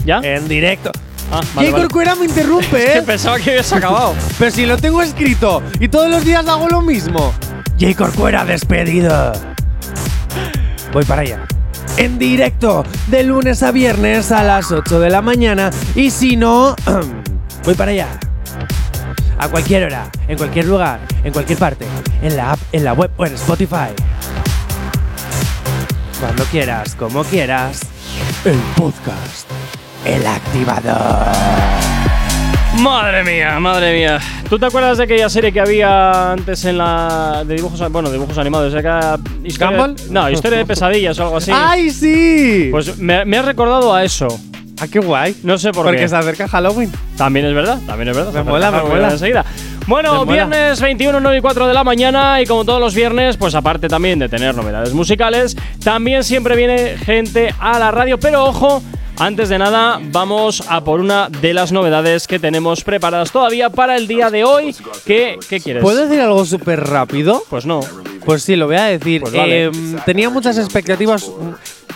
¿Ya? En directo. Ah, Jay Corcuera me interrumpe, ¿eh? que pensaba que habías acabado. Pero si lo tengo escrito y todos los días hago lo mismo. Jay Corcuera despedido. Voy para allá. en directo de lunes a viernes a las 8 de la mañana. Y si no, voy para allá. A cualquier hora, en cualquier lugar, en cualquier parte, en la app, en la web o en Spotify. Cuando quieras, como quieras, el podcast, el activador. Madre mía, madre mía. ¿Tú te acuerdas de aquella serie que había antes en la. de dibujos, bueno, dibujos animados? Acá, historia- ¿Gumball? No, historia de pesadillas o algo así. ¡Ay, sí! Pues me, me ha recordado a eso. ¡Ah, qué guay! No sé por Porque qué. se acerca Halloween. También es verdad, también es verdad. Me mola, me mola. Enseguida. Bueno, Me mola. viernes 21, 9 y 4 de la mañana y como todos los viernes, pues aparte también de tener novedades musicales, también siempre viene gente a la radio, pero ojo, antes de nada vamos a por una de las novedades que tenemos preparadas todavía para el día de hoy. ¿Qué, qué quieres? ¿Puedo decir algo súper rápido? Pues no. Pues sí, lo voy a decir. Pues vale. Em, tenía muchas expectativas.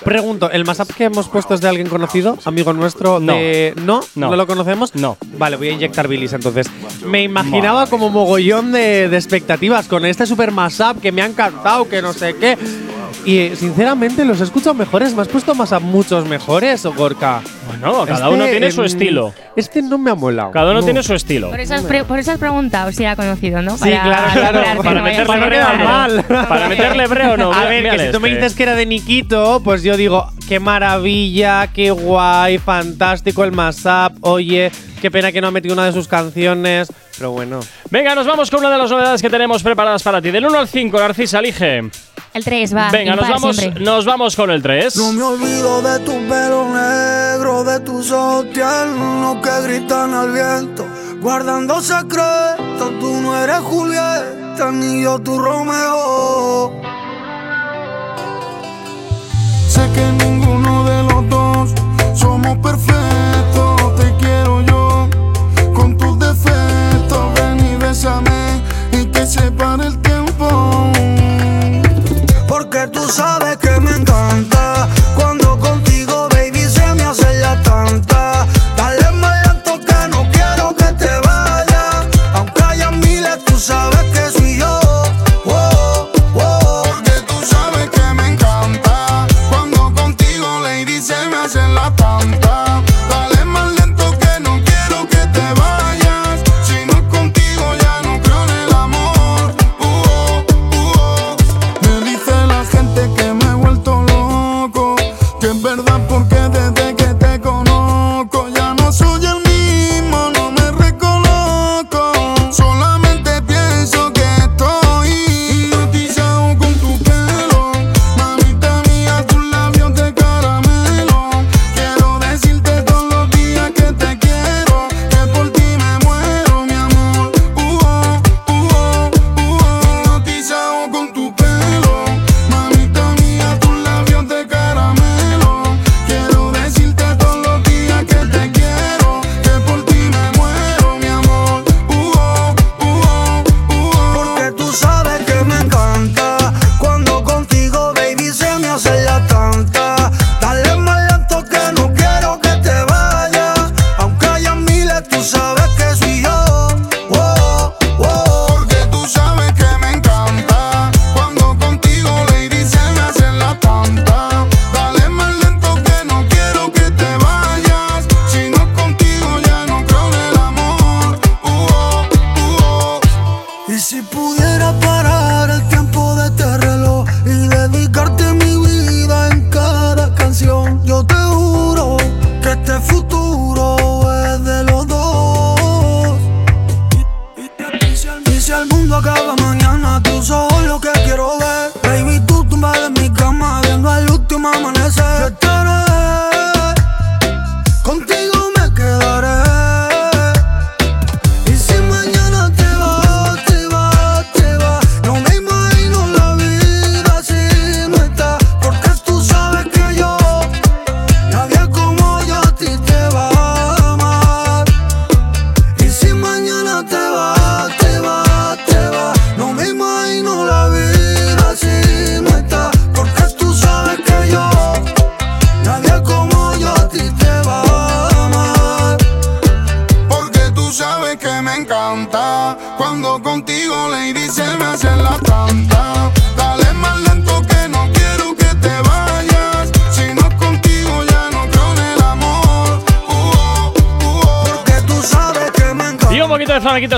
Pregunto, ¿el mashup que hemos puesto es de alguien conocido? ¿Amigo nuestro? No. de- ¿No? No. lo conocemos? No. Vale, voy a inyectar bilis entonces. Me imaginaba como mogollón de, de expectativas con este super mashup que me ha encantado, que no sé qué. Y eh, sinceramente los he escuchado mejores. ¿Me has puesto mashup muchos mejores, Gorka? Bueno, cada uno tiene su estilo. Este no me ha molado. Cada uno No. tiene su estilo. Por eso, has pre- por eso has preguntado si era conocido, ¿no? Sí, claro, claro. aclararte, Para no a meterle no. Para meterle breo, no. A ver, que si tú me este. dices que era de Nikito, pues yo digo, qué maravilla, qué guay, fantástico el mashup. Oye, qué pena que no ha metido una de sus canciones. Pero bueno. Venga, nos vamos con una de las novedades que tenemos preparadas para ti. Del 1 al 5, Narcisa, elige. El 3 va. Venga, nos vamos, siempre. nos vamos con el 3. No me olvido de tu pelo negro, de tus ojos tiernos que gritan al viento. Guardando secretos, tú no eres Julieta, ni yo tu Romeo. Sé que ninguno de los dos somos perfectos,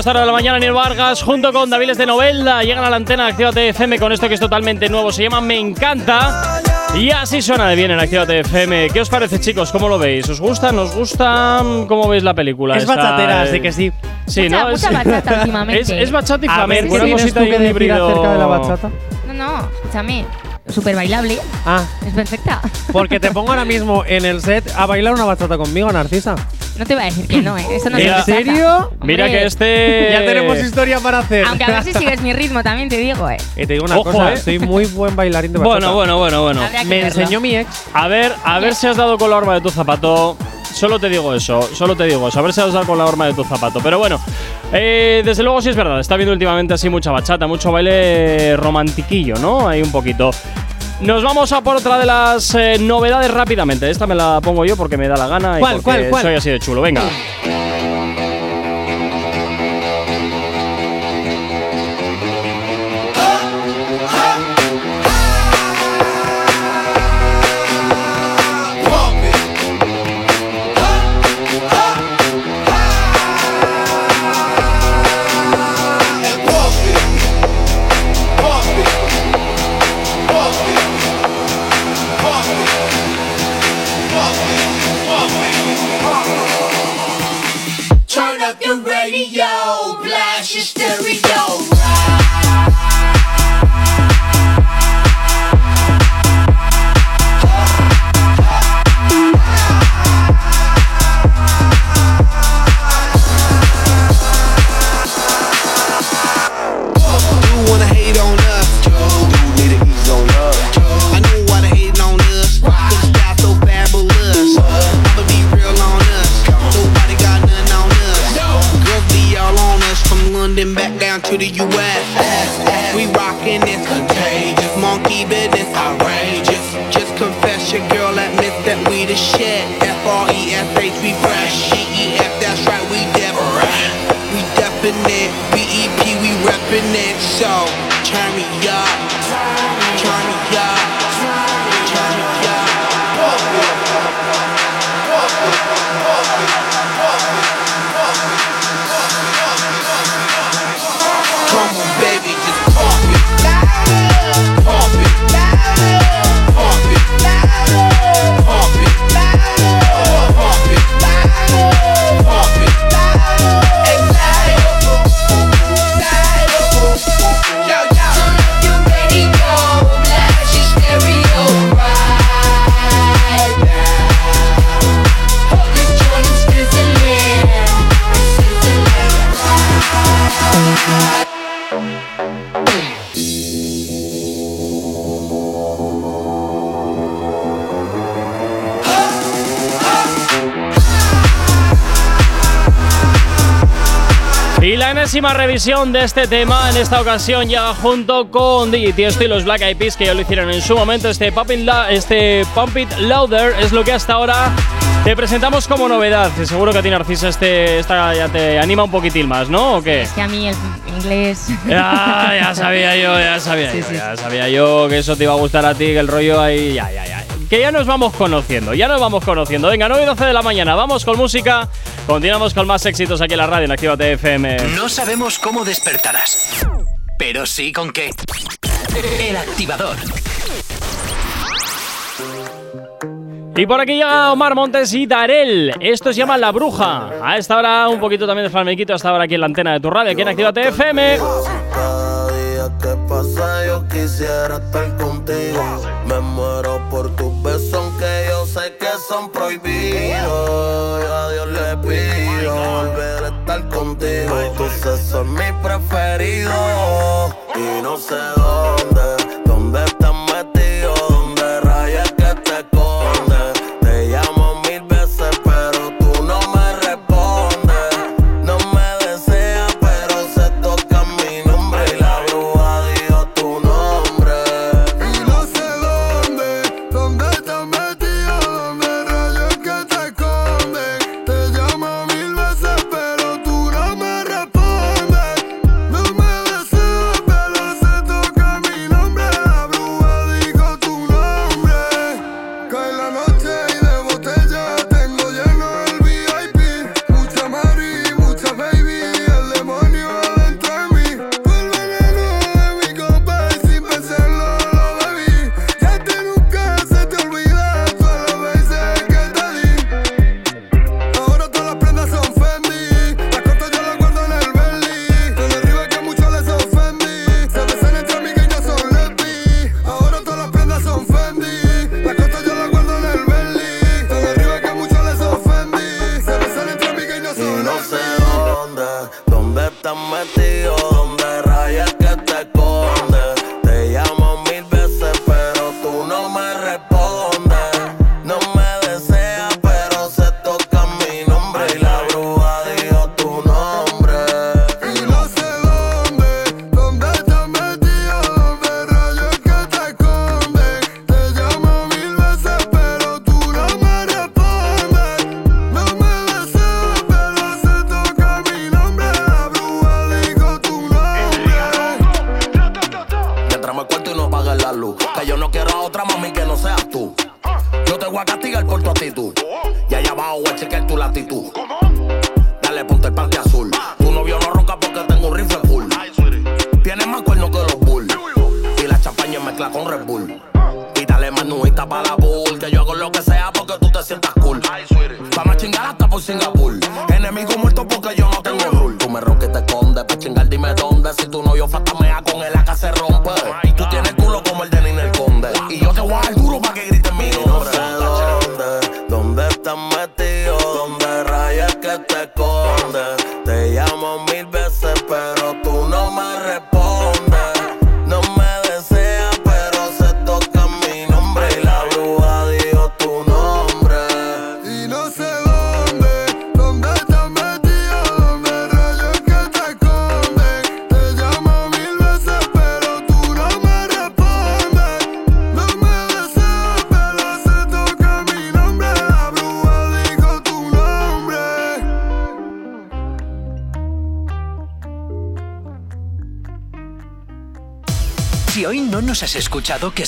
González Flamenquito esta hora de la mañana, Niel Vargas, junto con Daviles de Novelda, llegan a la antena de Actívate FM con esto que es totalmente nuevo, se llama Me Encanta. Y así suena de bien en Actívate FM. ¿Qué os parece, chicos? ¿Cómo lo veis? ¿Os gusta? ¿Nos gusta? ¿Cómo veis la película? Es Esta, bachatera, así que sí. Sí, Mucha- ¿no? mucha bachata últimamente. Es, es bachata y flamenco, ¿qué una cosita un decir híbrido. acerca de la bachata? No, no, escúchame. Súper bailable. Ah, Es perfecta. porque te pongo ahora mismo en el set a bailar una bachata conmigo, Narcisa. No te voy a decir que no, ¿eh? Eso no ¿En serio? Mira que este. Ya tenemos historia para hacer. Aunque a ver si sigues mi ritmo, también te digo, ¿eh? Y te digo una Ojo, cosa, eh. soy muy buen bailarín de bachata. Bueno, bueno, bueno, bueno. Me verlo. enseñó mi ex. A ver, a ver si has dado con la horma de tu zapato. Solo te digo eso, solo te digo eso. A ver si has dado con la horma de tu zapato. Pero bueno, eh, desde luego sí es verdad. Está viendo últimamente así mucha bachata, mucho baile romantiquillo, ¿no? Ahí un poquito. Nos vamos a por otra de las eh, novedades rápidamente. Esta me la pongo yo porque me da la gana y ¿Cuál, porque cuál, cuál? soy así de chulo. Venga. De este tema en esta ocasión ya junto con DJ Tiesto y los Black Eyed Peas que ya lo hicieron en su momento. Este Pump It, La- este Pump It Louder es lo que hasta ahora te presentamos como novedad. Seguro que a ti, Narcisa, este, esta ya te anima un poquitín más, ¿no? ¿O qué? Es que a mí el inglés. Ya, ya sabía yo, ya sabía Sí, yo, sí, ya sabía yo que eso te iba a gustar a ti, que el rollo ahí, ya, ya, ya. Que ya nos vamos conociendo, ya nos vamos conociendo. Venga, 9 y 12 de la mañana, vamos con música. Continuamos con más éxitos aquí en la radio en Actívate FM. No sabemos cómo despertarás, pero sí con qué. El activador. Y por aquí llega Omar Montes y Darel. Esto se llama La Bruja. A esta hora, un poquito también de flamenquito, hasta ahora aquí en la antena de tu radio, aquí en Actívate FM. Cada día que pasa yo quisiera estar contigo. Me muero por tus besos aunque yo sé que son prohibidos. Contigo. Tu sexo es mi preferido. Y no sé dónde,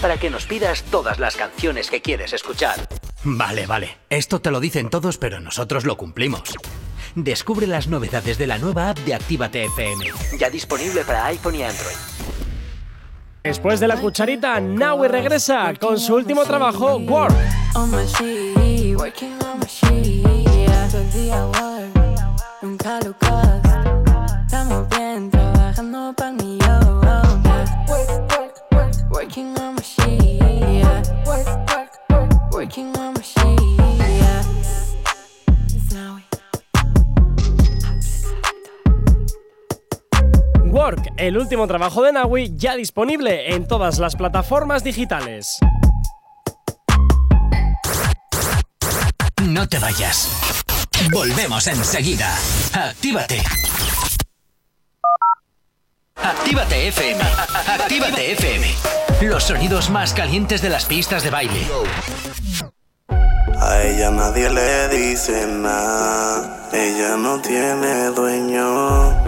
Para que nos pidas todas las canciones que quieres escuchar. Vale, vale. Esto te lo dicen todos, pero nosotros lo cumplimos. Descubre las novedades de la nueva app de Actívate FM. Ya disponible para iPhone y Android. Después de la cucharita, Naui regresa con su último trabajo, Work. On my sheet, working on my sheet. Yeah, todo el día work, nunca lo cost. Estamos bien, trabajando pa' mí, el último trabajo de Naui, ya disponible en todas las plataformas digitales. No te vayas. Volvemos enseguida. Actívate. Actívate FM. Actívate FM. Los sonidos más calientes de las pistas de baile. A ella nadie le dice nada, ella no tiene dueño.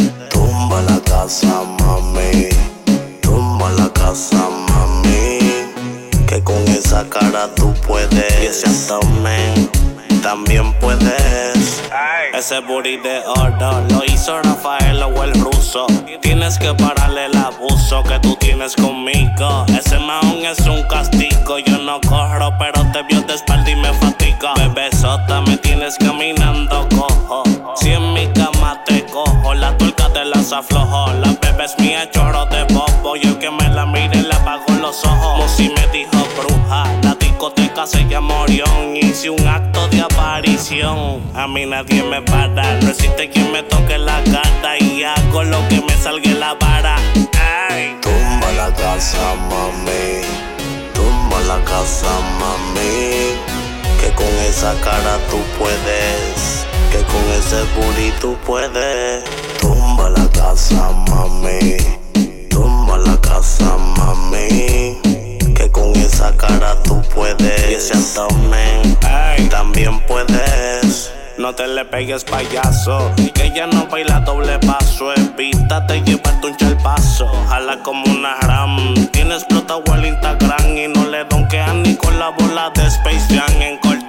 Casa, mami. Tumba la casa, mami. Que con esa cara tú puedes. Y ese abdomen también puedes. Ese booty de oro lo hizo Rafael o el ruso. Tienes que pararle el abuso que tú tienes conmigo. Ese maón es un castigo. Yo no corro, pero te vio de espalda y me fatiga. Bebesota, me tienes caminando cojo. Si en mi cama cojo, la tuerca te las aflojo. La bebé es mía, chorro de bobo. Yo que me la mire le apago los ojos. Musi me dijo bruja, la discoteca se llama Orión. Hice un acto de aparición. A mí nadie me para. No existe quien me toque la gata y hago lo que me salga la vara. Ay. Tumba la casa, mami. Tumba la casa, mami. Que con esa cara tú puedes. Que con ese booty tú puedes. Tumba la casa, mami. Tumba la casa, mami. Que con esa cara tú puedes. Y ese abdomen también puedes. No te le pegues payaso Y que ella no baila doble paso Evítate llevarte un chalpazo Jala como una ram Tiene explotado el Instagram Y no le donkean ni con la bola de Space Jam En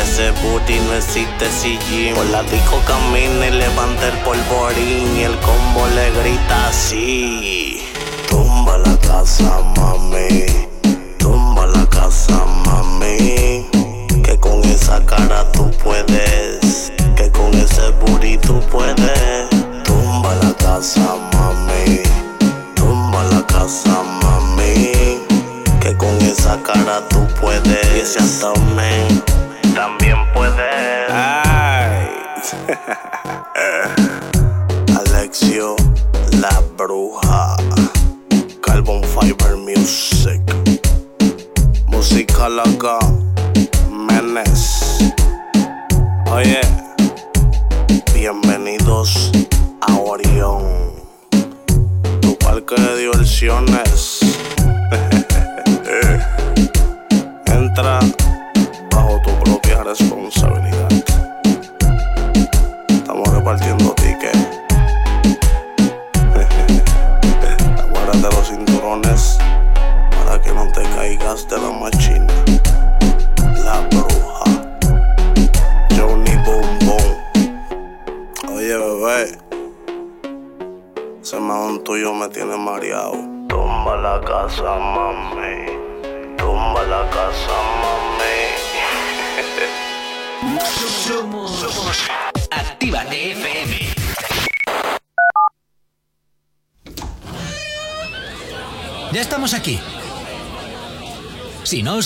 Ese booty no existe si gym. Por la disco camina y levanta el polvorín y el combo le grita así. Tumba la casa, mami. Tumba la casa, mami. Que con esa cara tú puedes.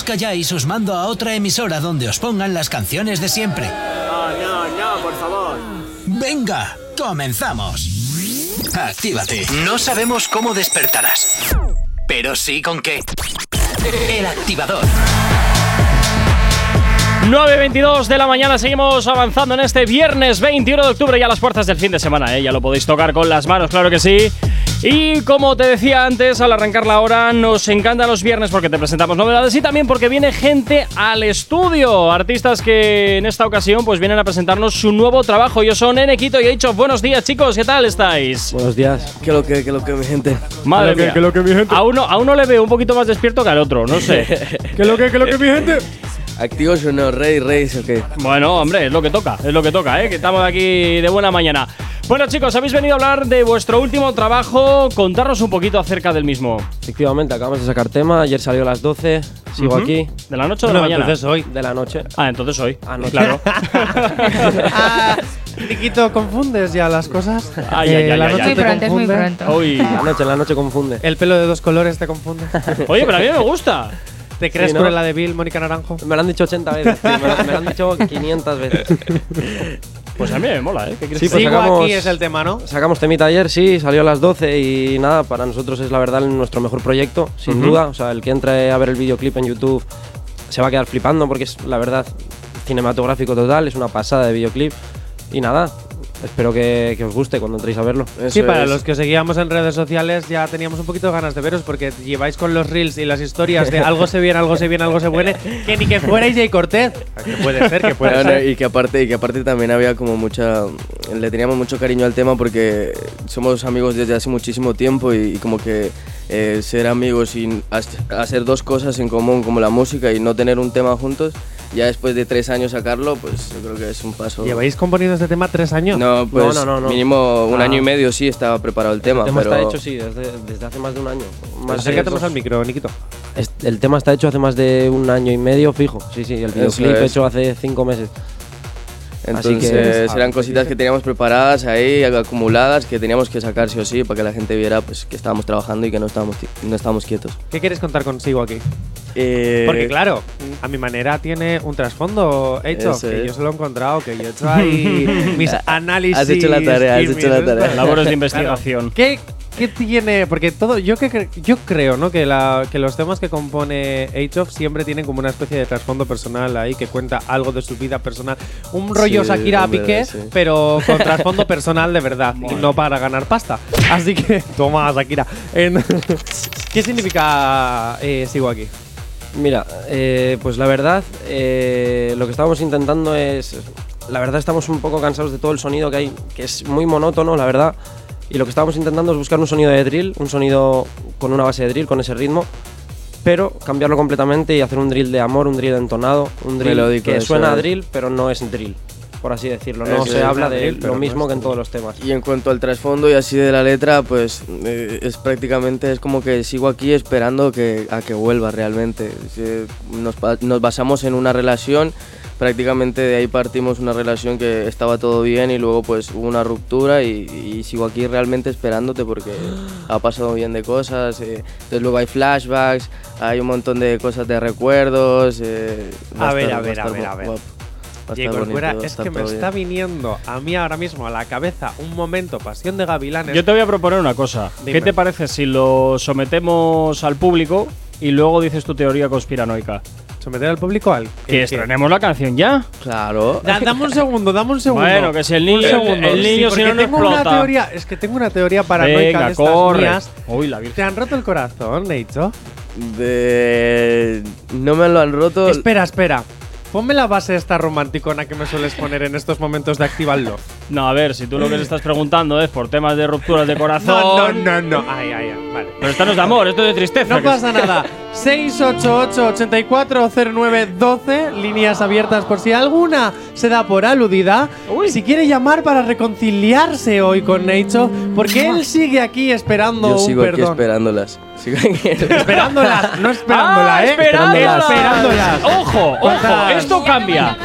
Calláis, os mando a otra emisora donde os pongan las canciones de siempre. No, no, no, por favor. Venga, comenzamos. Actívate. No sabemos cómo despertarás, pero sí con qué. El activador. 9.22 de la mañana seguimos avanzando en este viernes 21 de octubre ya a las puertas del fin de semana, ¿eh? ya lo podéis tocar con las manos, claro que sí. Y como te decía antes, al arrancar la hora, nos encantan los viernes porque te presentamos novedades y también porque viene gente al estudio. Artistas que en esta ocasión pues vienen a presentarnos su nuevo trabajo. Yo son Enequito y he dicho buenos días chicos, ¿qué tal estáis? Buenos días. ¿Qué lo que, qué lo que mi gente? Madre ¿Qué lo que, mía. qué lo que mi gente? A uno, a uno le veo un poquito más despierto que al otro, no sé. ¿Qué lo que, qué lo que mi gente? Activos o no, rey, rey, ¿o qué? Bueno, hombre, es lo que toca, es lo que toca, ¿eh? Que estamos aquí de buena mañana. Bueno, chicos, habéis venido a hablar de vuestro último trabajo. Contarnos un poquito acerca del mismo. Efectivamente, acabamos de sacar tema. Ayer salió a las 12. Sigo Ujú. aquí. ¿De la noche o de la No, mañana? Entonces hoy. De la noche. Ah, entonces hoy. Anoche. Claro. Ah, Niquito, ¿confundes ya las cosas? Ay, ay, ay, la noche ay. te Muy es muy confunde. pronto. Uy. La noche, la noche confunde. El pelo de dos colores te confunde. Oye, pero a mí me gusta. ¿Te crees Sí, ¿no? Cruella de Bill, Mónica Naranjo? Me lo han dicho 80 veces. tío, Me, lo, me lo han dicho 500 veces. Pues a mí me mola, ¿eh? ¿Qué crees Sí, pues Sigo sacamos, aquí es el tema, ¿no? Sacamos temita ayer, sí, salió a las 12 y nada, para nosotros es la verdad nuestro mejor proyecto, sin duda. O sea, el que entre a ver el videoclip en YouTube se va a quedar flipando porque es la verdad cinematográfico total, es una pasada de videoclip. Y nada, espero que, que os guste cuando entréis a verlo. sí, para los que os seguíamos en redes sociales ya teníamos un poquito de ganas de veros porque lleváis con los reels y las historias de algo se viene, algo se viene, algo se viene, que ni que fuerais Jay Cortez. Que puede ser, que puede No, no, ser. y que aparte y que aparte también había como mucha le teníamos mucho cariño al tema porque somos amigos desde hace muchísimo tiempo y, y como que eh, ser amigos y hacer dos cosas en común como la música y no tener un tema juntos ya después de tres años sacarlo pues yo creo que es un paso ¿Lleváis componiendo este tema tres años? no pues No, no, no, no. mínimo un Ah. año y medio sí estaba preparado el tema, el tema pero está hecho, sí, desde, desde hace más de un año. Más de acércate más al micro, Niquito. Es- El tema está hecho hace más de un año y medio, fijo. Sí, sí, el videoclip hecho hace cinco meses. Así Entonces que- eran cositas que teníamos preparadas ahí, acumuladas, que teníamos que sacar sí o sí para que la gente viera pues, que estábamos trabajando y que no estábamos, no estábamos quietos. ¿Qué quieres contar consigo aquí? Eh, Porque claro, a mi manera tiene un trasfondo hecho, que es. yo se lo he encontrado, que yo he hecho ahí mis análisis. Has hecho la tarea, has hecho mis la tarea. Labores de Claro. investigación. ¿Qué, qué tiene? Porque todo, yo que yo creo, ¿no? Que, la, que los temas que compone H-Off siempre tienen como una especie de trasfondo personal ahí que cuenta algo de su vida personal. Un rollo Sí, Shakira Piqué, sí. pero con trasfondo personal de verdad y no para ganar pasta. Así que, toma, Shakira. En- ¿Qué significa eh, sigo aquí? Mira, eh, pues la verdad, eh, lo que estábamos intentando es la verdad estamos un poco cansados de todo el sonido que hay, que es muy monótono, la verdad. Y lo que estábamos intentando es buscar un sonido de drill, un sonido con una base de drill, con ese ritmo, pero cambiarlo completamente y hacer un drill de amor, un drill entonado, un drill Melódico, que suena a drill, pero no es drill, por así decirlo. No se habla de Drill, lo mismo que en todos los temas. Y en cuanto al trasfondo y así de la letra, pues eh, es prácticamente es como que sigo aquí esperando que, a que vuelva realmente. Eh, Nos, nos basamos en una relación, prácticamente de ahí partimos una relación que estaba todo bien y luego pues hubo una ruptura y, y sigo aquí realmente esperándote porque ha pasado bien de cosas. eh, entonces luego hay flashbacks, hay un montón de cosas de recuerdos. eh, A ver, estar- a ver, a ver, a ver. a Diego va a es que me bien. está viniendo a mí ahora mismo a la cabeza un momento Pasión de Gavilanes. Yo te voy a proponer una cosa. Dime. ¿Qué te parece si lo sometemos al público y luego dices tu teoría conspiranoica? ¿Someter al público al Que estrenemos la canción ya. Claro. Da- dame un segundo, dame un segundo. Bueno, que si el Un niño- segundo. el niño Sí, si no, porque no tengo una explota. teoría, es que tengo una teoría paranoica Venga, de estas corre. mías. Uy, la virgen. ¿Te han roto el corazón, Neicho? De... No me lo han roto. Espera, espera. Ponme la base esta romanticona que me sueles poner en estos momentos de activarlo. No, a ver, si tú lo que le estás preguntando es por temas de rupturas de corazón. No, no, no, no. Ay, ay, ay. Vale. Pero esta no es de amor, esto es de tristeza. No pasa nada. 688-840912, líneas abiertas por si alguna se da por aludida. Si quiere llamar para reconciliarse hoy con Neicho, porque él sigue aquí esperando Yo un sigo aquí esperándolas. Sigo Esperándolas, no esperándola, Ah, ¿eh? esperándolas. Esperándolas. Ojo, ojo, esto cambia.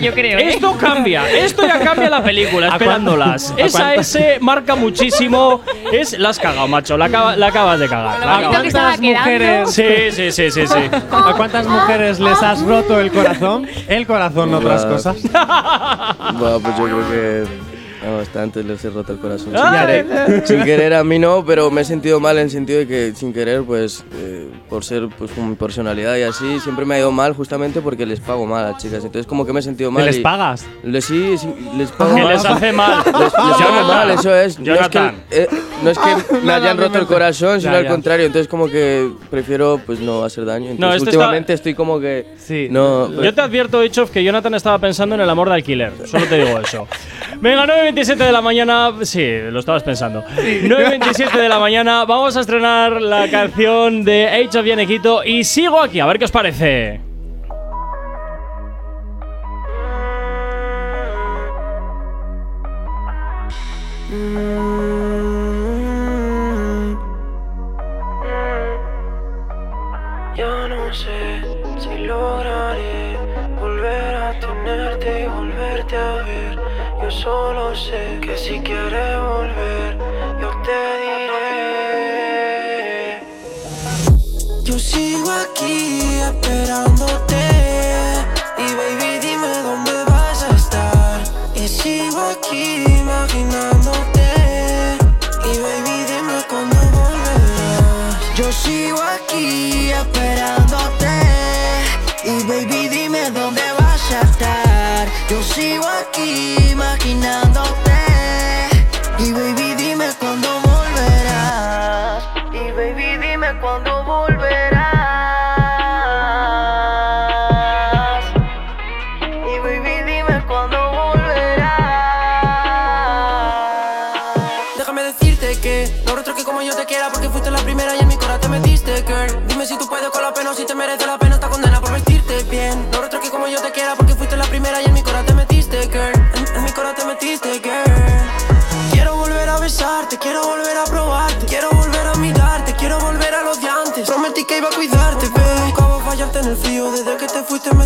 yo creo. ¿eh? Esto cambia, esto ya cambia la película, ¿A esperándolas. Esa S marca muchísimo. Es la has cagado, macho. La, acaba- la acabas de cagar. La ¿A que cuántas mujeres? Sí, sí, sí, sí, sí. ¿A cuántas mujeres les has roto el corazón? El corazón, otras Buah. cosas. Bueno, pues yo creo que a bastantes les he roto el corazón. Sin querer. Sin querer a mí no, pero me he sentido mal en el sentido de que sin querer, pues eh, por ser pues con mi personalidad y así, siempre me ha ido mal justamente porque les pago mal a las chicas. Entonces como que me he sentido mal. ¿Que les y- pagas? Les, sí, sí, les pago Que mal. les hace mal. Les, les hago mal, eso es. No es que, Jonathan. eh, no es que me Nada, hayan roto el corazón, sino Ya, al ya. contrario. Entonces como que prefiero pues no hacer daño. Entonces está- últimamente estoy como que Sí. no. Yo te advierto, Ichov, que Jonathan estaba pensando en el amor de alquiler. Solo te digo eso. Venga, 9.27 de la mañana. Sí, lo estabas pensando. 9.27 de la mañana. Vamos a estrenar la canción de Age of Yanequito. Y sigo aquí, a ver qué os parece. Ya solo sé que si quieres volver, yo te diré. Yo sigo aquí esperándote.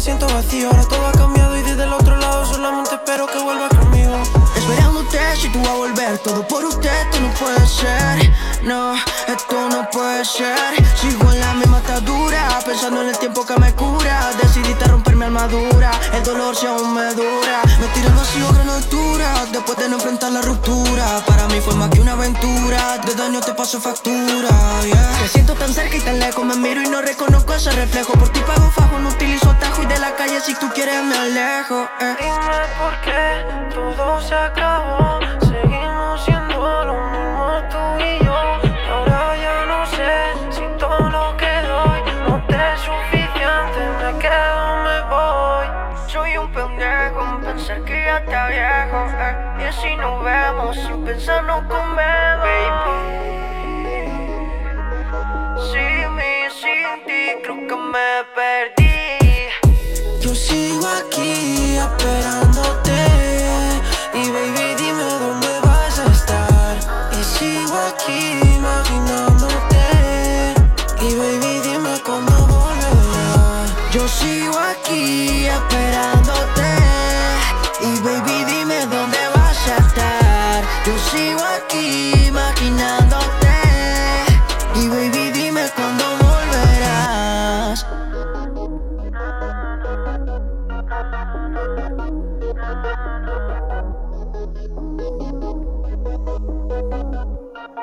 Siento vacío, ahora todo ha cambiado y desde el otro lado solamente espero que vuelvas conmigo. Esperándote si tú vas a volver, todo por usted, esto no puede ser. No, esto no puede ser. Sigo en la misma atadura, pensando en el tiempo que me cura. Decidiste romper mi armadura, el dolor si aún me dura. Me tiré al vacío gran altura, después de no enfrentar la ruptura. Para mí fue más que una aventura, de daño te paso factura. Yeah. Me siento tan cerca y tan lejos, me miro y no reconozco ese reflejo. Por ti pago fajo, no utilizo si tú quieres me alejo. Eh. Dime por qué todo se acabó. Seguimos siendo lo mismo tú y yo. Y ahora ya no sé si todo lo que doy no te es suficiente. Me quedo, me voy. Soy un pendejo en pensar que ya está viejo, eh. Y así nos vemos sin pensarnos con baby. Sin mí, sin ti, creo que me perdí. Yo sigo aquí esperándote. Y baby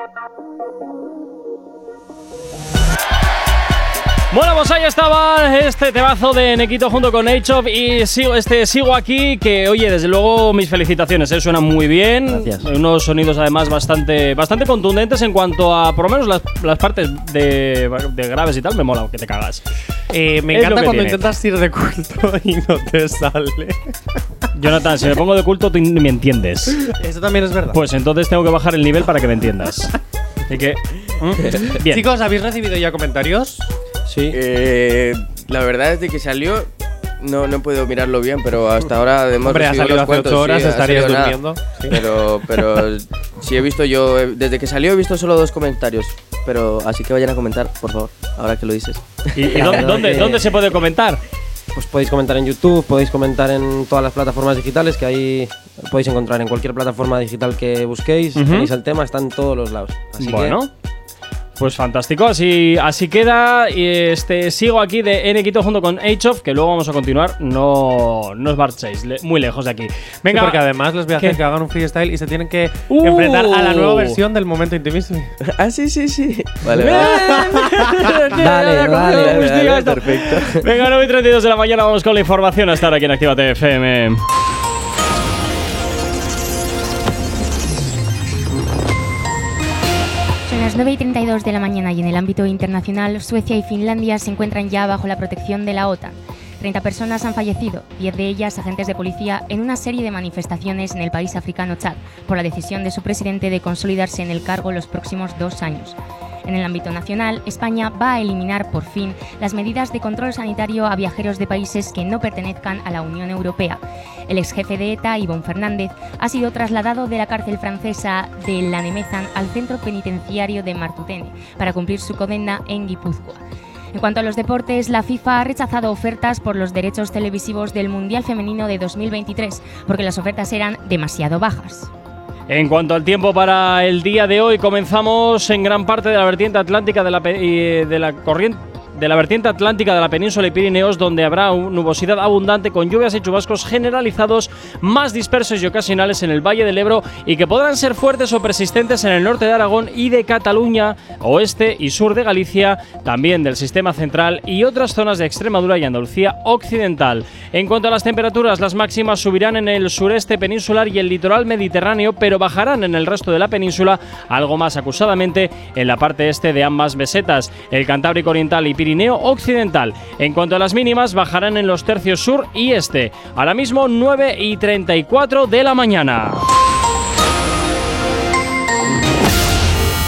Thank you. Bueno, pues ahí estaba este temazo de Nequito junto con H-Of y sigo, este sigo aquí que, oye, desde luego mis felicitaciones, ¿eh? suena muy bien. Gracias. Unos sonidos además bastante, bastante contundentes en cuanto a, por lo menos las, las partes de, de graves y tal, me mola que te cagas. Eh, me encanta cuando tiene. intentas ir de culto y no te sale. Jonathan, si me pongo de culto tú me entiendes. Eso también es verdad. Pues entonces tengo que bajar el nivel para que me entiendas. Así que... ¿mm? Bien. Chicos, ¿habéis recibido ya comentarios? Sí. Eh, la verdad es de que salió. No, no he podido mirarlo bien, pero hasta ahora hemos Hombre, ha salido hace cuantos, ocho horas, sí, estarías durmiendo. Sí. Pero, pero sí he visto yo, desde que salió he visto solo dos comentarios. Pero así que vayan a comentar, por favor, ahora que lo dices. ¿Y, y dónde, dónde, dónde se puede comentar? Pues podéis comentar en YouTube, podéis comentar en todas las plataformas digitales, que ahí podéis encontrar en cualquier plataforma digital que busquéis. Ujú. Tenéis el tema, está en todos los lados. Así bueno. Pues fantástico, así, así queda. Y este sigo aquí de N Quito junto con H-Off, que luego vamos a continuar. No, no os marchéis, le- muy lejos de aquí. Venga, Sí, porque además les voy a hacer ¿Qué? que hagan un freestyle y se tienen que Uh. enfrentar a la nueva versión del momento intimísimo. ah, sí, sí, sí. Vale, dale, dale, dale, perfecto. Venga, 9 y 32 de la mañana, vamos con la información hasta ahora aquí en Actívate FM. Las 9 y 32 de la mañana y en el ámbito internacional, Suecia y Finlandia se encuentran ya bajo la protección de la OTAN. 30 personas han fallecido, 10 de ellas agentes de policía, en una serie de manifestaciones en el país africano Chad, por la decisión de su presidente de consolidarse en el cargo los próximos dos años. En el ámbito nacional, España va a eliminar por fin las medidas de control sanitario a viajeros de países que no pertenezcan a la Unión Europea. El ex jefe de ETA, Ivonne Fernández, ha sido trasladado de la cárcel francesa de La Nemezan al centro penitenciario de Martutene para cumplir su condena en Guipúzcoa. En cuanto a los deportes, la FIFA ha rechazado ofertas por los derechos televisivos del Mundial Femenino de 2023 porque las ofertas eran demasiado bajas. En cuanto al tiempo para el día de hoy, comenzamos en gran parte de la vertiente atlántica de la, de la corriente. De la vertiente atlántica de la península y Pirineos, donde habrá nubosidad abundante con lluvias y chubascos generalizados más dispersos y ocasionales en el Valle del Ebro y que podrán ser fuertes o persistentes en el norte de Aragón y de Cataluña, oeste y sur de Galicia, también del sistema central y otras zonas de Extremadura y Andalucía occidental. En cuanto a las temperaturas, las máximas subirán en el sureste peninsular y el litoral mediterráneo, pero bajarán en el resto de la península, algo más acusadamente en la parte este de ambas mesetas, el Cantábrico Oriental y Occidental. En cuanto a las mínimas, bajarán en los tercios sur y este. Ahora mismo 9 y 34 de la mañana.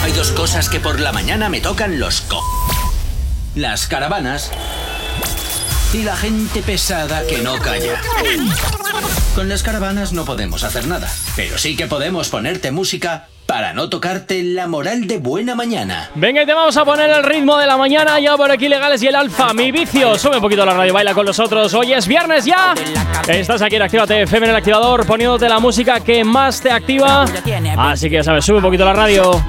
Hay dos cosas que por la mañana me tocan los co. Las caravanas y la gente pesada que no calla. Con las caravanas no podemos hacer nada, pero sí que podemos ponerte música para no tocarte la moral de buena mañana. Venga, y te vamos a poner el ritmo de la mañana ya por aquí legales y el alfa, mi vicio. Sube un poquito la radio, baila con nosotros. Hoy es viernes ya. Estás aquí en Actívate FM en el activador, poniéndote la música que más te activa. Así que ya sabes, sube un poquito la radio.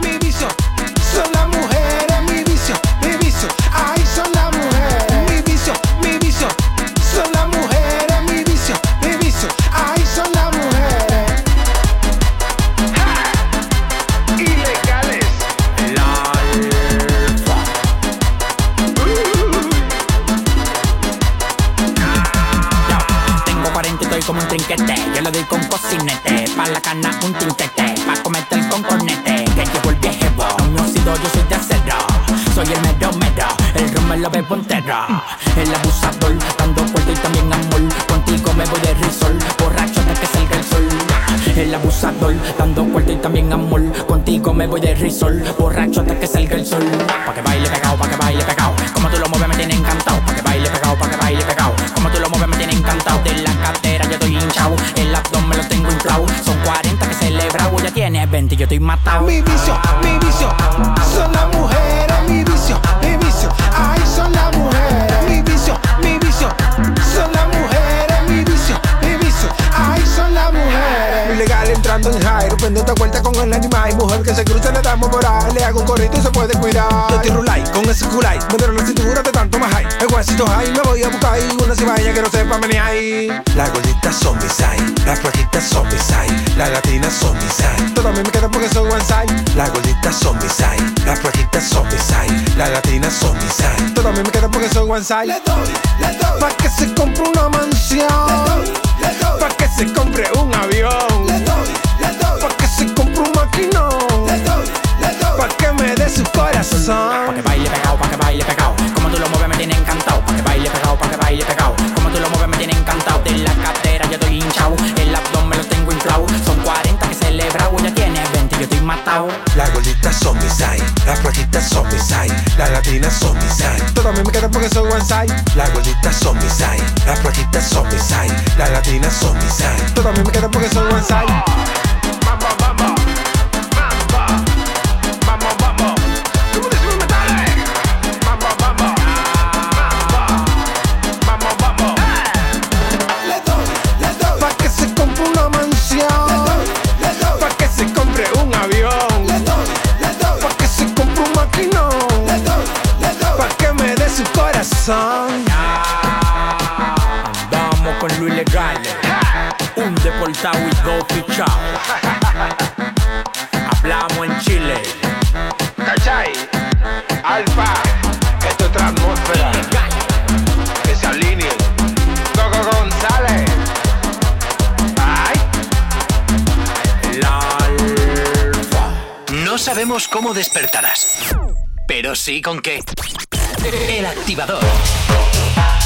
la cana un tintete Pa' cometer el concornete Que llegó el viejo No yo soy de acero. Soy el mero mero El ron me lo bebo entero. El abusador Dando fuerte y también amor. Contigo me voy de risol Borracho hasta que salga el sol. El abusador Dando fuerte y también amor. Contigo me voy de risol Borracho hasta que Mi vicio, mi vicio, son las mujeres, mi vicio, mi vicio, ay son las mujeres, mi vicio, mi vicio, son las mujeres, mi vicio, mi vicio, ay son las mujeres. Ilegal entrando en rompiendo esta vuelta con el animal, mujer que se cruza le por ahí, le hago un corrito y se puede cuidar. Yo tiro like con ese culay, me dieron la cintura de tanto más high, el guasito high, me voy a buscar una cibaya que no sepa ahí. Las gorditas son mis high, las flaquitas son mis high, las latinas son mis high, todas me quedan porque soy one side. Las gorditas son mis high, las flaquitas son mis high, las latinas son mis high, todas me quedan porque soy one side. Le doy, le doy, pa' que se compre una mansión, le doy, le doy, pa' que se compre un avión, le doy, le doy, pa' que se compre un maquinón, le doy, pa' que me dé su corazón. Pa' que baile pegado, pa' que baile pegado. Como tú lo mueves me tiene encantado. Pa' que baile pegado, pa' que baile pegado. Como tú lo mueves me tiene encantado. De la cadera yo estoy hinchado, el abdomen lo tengo inflado. Son 40 que celebrado, ya tiene 20 yo estoy matado. Las gorditas son mis las flaquitas son mis las latinas son mis. Todas a mí me quedan porque soy one side. Las gorditas son mis las flaquitas son mis las latinas son mis. Todas a mí me quedan porque soy one side. Un deportado y dos fichados. Hablamos en Chile. ¿Cachai? Alfa, esto es otra atmósfera. Que se alineen. Coco González. Ay. No sabemos cómo despertarás, pero sí con qué. El activador.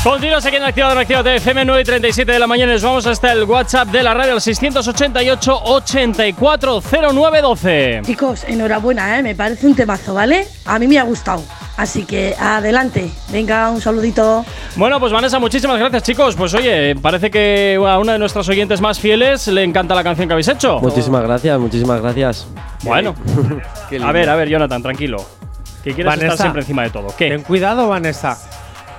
Continuas aquí en Activador Activate FM 9 y 37 de la mañana. Nos vamos hasta el WhatsApp de la radio al 688 840912. Chicos, enhorabuena, ¿eh? me parece un temazo, ¿vale? A mí me ha gustado. Así que adelante. Venga, un saludito. Bueno, pues Vanessa, muchísimas gracias, chicos. Pues oye, parece que a una de nuestras oyentes más fieles le encanta la canción que habéis hecho. Muchísimas gracias, muchísimas gracias. Bueno, a ver, a ver, Jonathan, tranquilo. Que quieres Vanessa, estar siempre encima de todo. ¿Qué? Ten cuidado, Vanessa.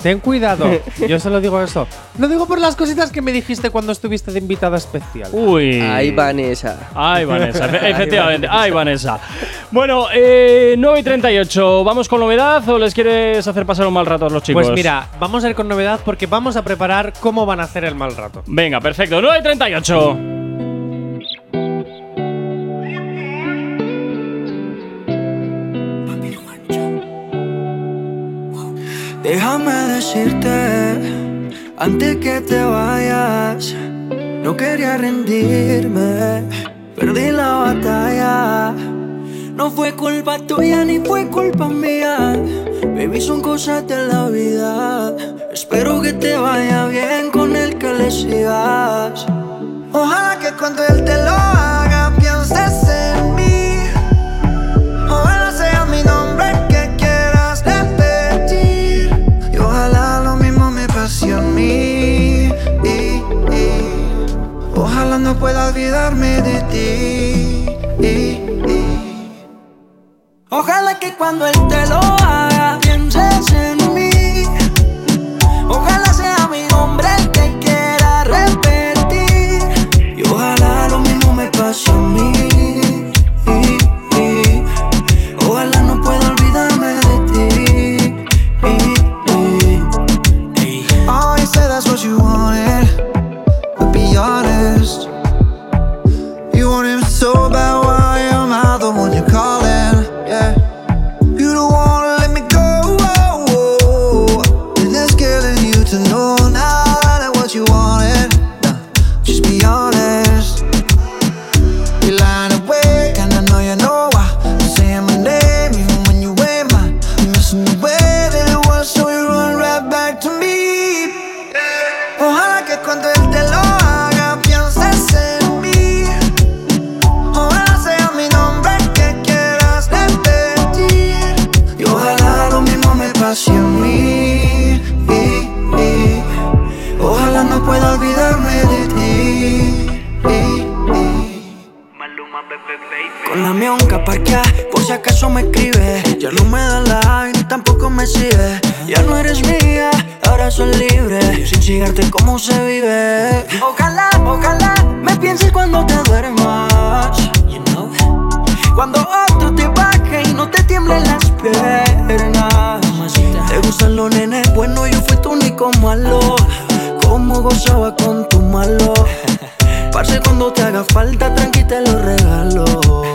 Ten cuidado. Yo solo digo eso. Lo digo por las cositas que me dijiste cuando estuviste de invitada especial. Uy. Ay, Vanessa. Ay, Vanessa, efe- efectivamente. Ay, Vanessa. Bueno, eh, 9 y 38. ¿Vamos con novedad o les quieres hacer pasar un mal rato a los chicos? Pues mira, vamos a ir con novedad porque vamos a preparar cómo van a hacer el mal rato. Venga, perfecto. 9 y 38. Déjame decirte, antes que te vayas, no quería rendirme, perdí la batalla. No fue culpa tuya ni fue culpa mía, baby, son cosas de la vida. Espero que te vaya bien con el que le sigas. Ojalá que cuando él te lo pueda olvidarme de ti. Y- y Ojalá que cuando él te lo haga pienses Con la mionca parquea, por si acaso me escribe. Ya no me da like, ni tampoco me sigue. Ya no eres mía, ahora soy libre. Sin chingarte cómo se vive. Ojalá, ojalá me pienses cuando te duermas. Cuando otro te baje y no te tiemblen las piernas. Te gustan los nenes, bueno, yo fui tu único malo. Cómo gozaba con tu malo. Parce, cuando te haga falta, tranqui te lo regalo.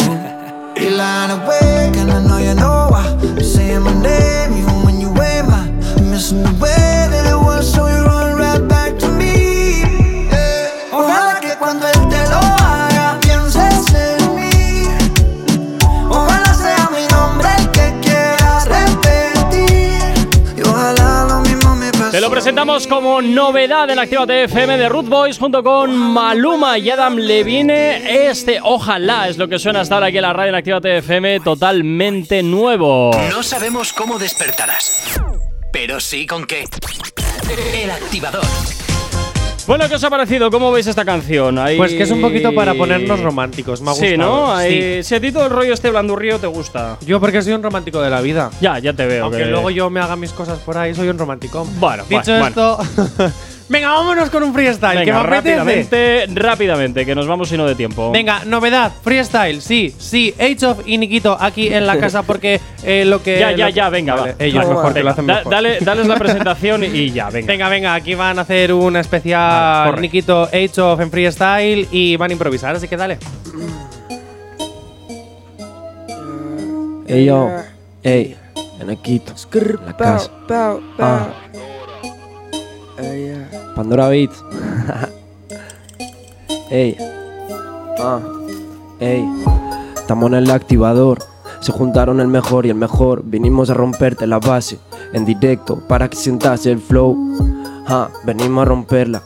Y la awake and I know you know why. Saying my name, even when you ain't my. Missing the way that it was, so presentamos como novedad en Activa FM de Root Boys junto con Maluma y Adam Levine. Este Ojalá es lo que suena hasta ahora aquí en la radio en Activa FM totalmente nuevo. No sabemos cómo despertarás, pero sí con qué. El activador. Bueno, ¿qué os ha parecido? ¿Cómo veis esta canción? Ahí- Pues que es un poquito para ponernos románticos, me ha Sí, gustado. ¿no? Ahí- Sí. Si a ti todo el rollo este blandurrío te gusta. Yo porque soy un romántico de la vida. Ya, ya te veo. Aunque que- luego yo me haga mis cosas por ahí, soy un romántico. Bueno, Dicho bueno, esto, venga, vámonos con un freestyle, que me Venga, apetece. rápidamente, rápidamente, que nos vamos y no de tiempo. Venga, novedad, freestyle, sí, sí, Age of y Nikito aquí en la casa porque eh, lo que. Ya, ya, lo- ya, venga, Vale, va. Ellos mejor que lo hacen da- mejor. Dale, dales la presentación y ya, venga. Venga, venga, aquí van a hacer un especial Vale. Nikito Age of en freestyle y van a improvisar, así que dale. Ey, yo. Ey, en. La casa. Ah. Pandora Beats. Ey. Ah. Ey. Estamos en el activador. Se juntaron el mejor y el mejor. Vinimos a romperte la base. En directo para que sientas el flow. Ah, venimos a romperla.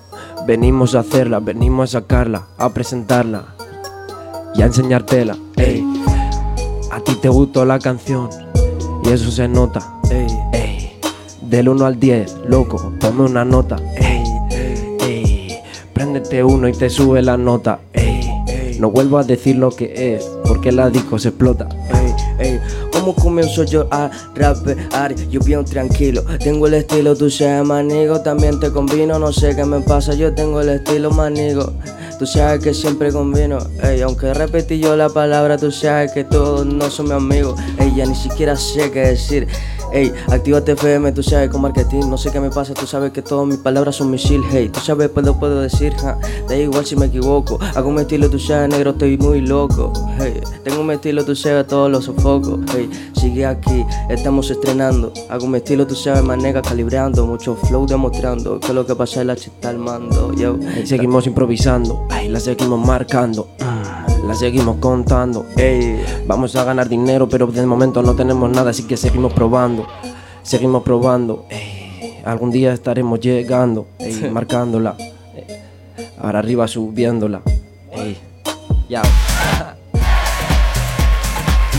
Venimos a hacerla. Venimos a sacarla. A presentarla. Y a enseñártela. Ey. A ti te gustó la canción. Y eso se nota. Ey. Ey. Del 1 al 10, loco, ponme una nota. Ey. Ey. Préndete uno y te sube la nota. No vuelvo a decir lo que es, porque la disco se explota. Ey, ¿cómo comienzo yo a rapear? Yo bien tranquilo, tengo el estilo, tú seas manigo, también te combino, no sé qué me pasa, yo tengo el estilo manigo. Tú sabes que siempre combino, ey, aunque repetí yo la palabra, tú sabes que todos no son mis amigos, ey, ya ni siquiera sé qué decir. Ey, actívate FM, tú sabes con marketing, no sé qué me pasa, tú sabes que todas mis palabras son misil, hey, tú sabes pues lo puedo decir, ja, da igual si me equivoco, hago mi estilo, tú sabes negro, estoy muy loco, hey, tengo mi estilo, tú sabes todos los sofocos, hey, sigue aquí, estamos estrenando, hago mi estilo, tú sabes manega calibrando, mucho flow demostrando, que lo que pasa es la chita al mando, yo, seguimos improvisando, ay, la seguimos marcando, mm, la seguimos contando. Ey, vamos a ganar dinero, pero de momento no tenemos nada, así que seguimos probando, seguimos probando. Ey, algún día estaremos llegando, ey, marcándola, ahora arriba subiéndola. Ya.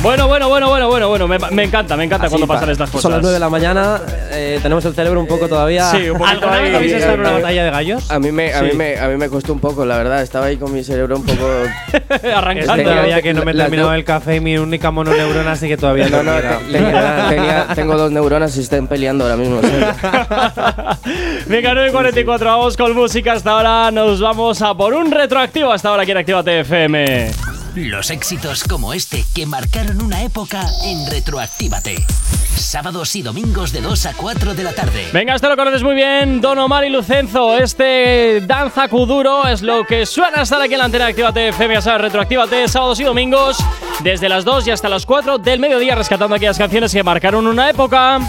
Bueno, bueno, bueno, bueno, bueno, bueno. Me, me encanta, me encanta Así, cuando pa- pasan estas cosas. Son las 9 de la mañana, eh, tenemos el cerebro un poco todavía. Sí, un poquito ¿Alguna vez ahí. habéis estado en una eh, batalla de gallos? A mí, me, a, Sí. mí me, a mí me costó un poco, la verdad. Estaba ahí con mi cerebro un poco. Arrancando. Este, todavía que no me he terminado el café y mi única mononeurona, así que todavía No, no, te- tenía- tenía- tengo dos neuronas y están peleando ahora mismo. ¿sí? Venga, 9.44, vamos con música hasta ahora. Nos vamos a por un retroactivo hasta ahora aquí en Actívate FM. Los éxitos como este que marcaron una época en Retroactívate. Sábados y domingos de 2 a 4 de la tarde. Venga, esto lo conoces muy bien, Don Omar y Lucenzo. Este Danza Kuduro es lo que suena hasta aquí en la antena Actívate FM. Ya sabes, sábados y domingos desde las 2 y hasta las 4 del mediodía, rescatando aquellas canciones que marcaron una época.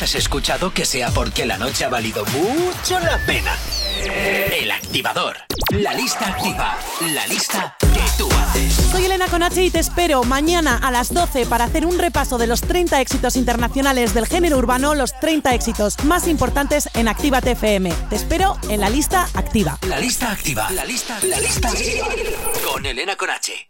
Pues has escuchado que sea porque la noche ha valido mucho la pena. El activador. La lista activa. La lista que tú haces. Soy Elena Conache y te espero mañana a las 12 para hacer un repaso de los 30 éxitos internacionales del género urbano, los 30 éxitos más importantes en Activa TFM. Te espero en la lista activa. La lista activa. La lista, la lista activa. Con Elena Conache.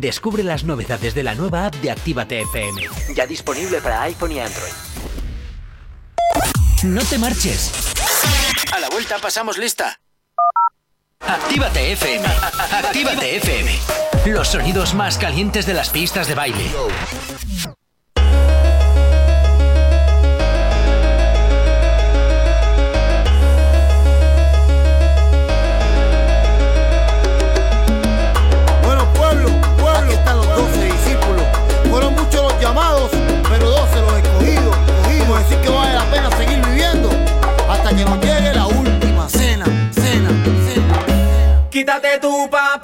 Descubre las novedades de la nueva app de Actívate FM. Ya disponible para iPhone y Android. No te marches. A la vuelta pasamos lista. Actívate FM. Actívate FM. Los sonidos más calientes de las pistas de baile. quítate tu papá.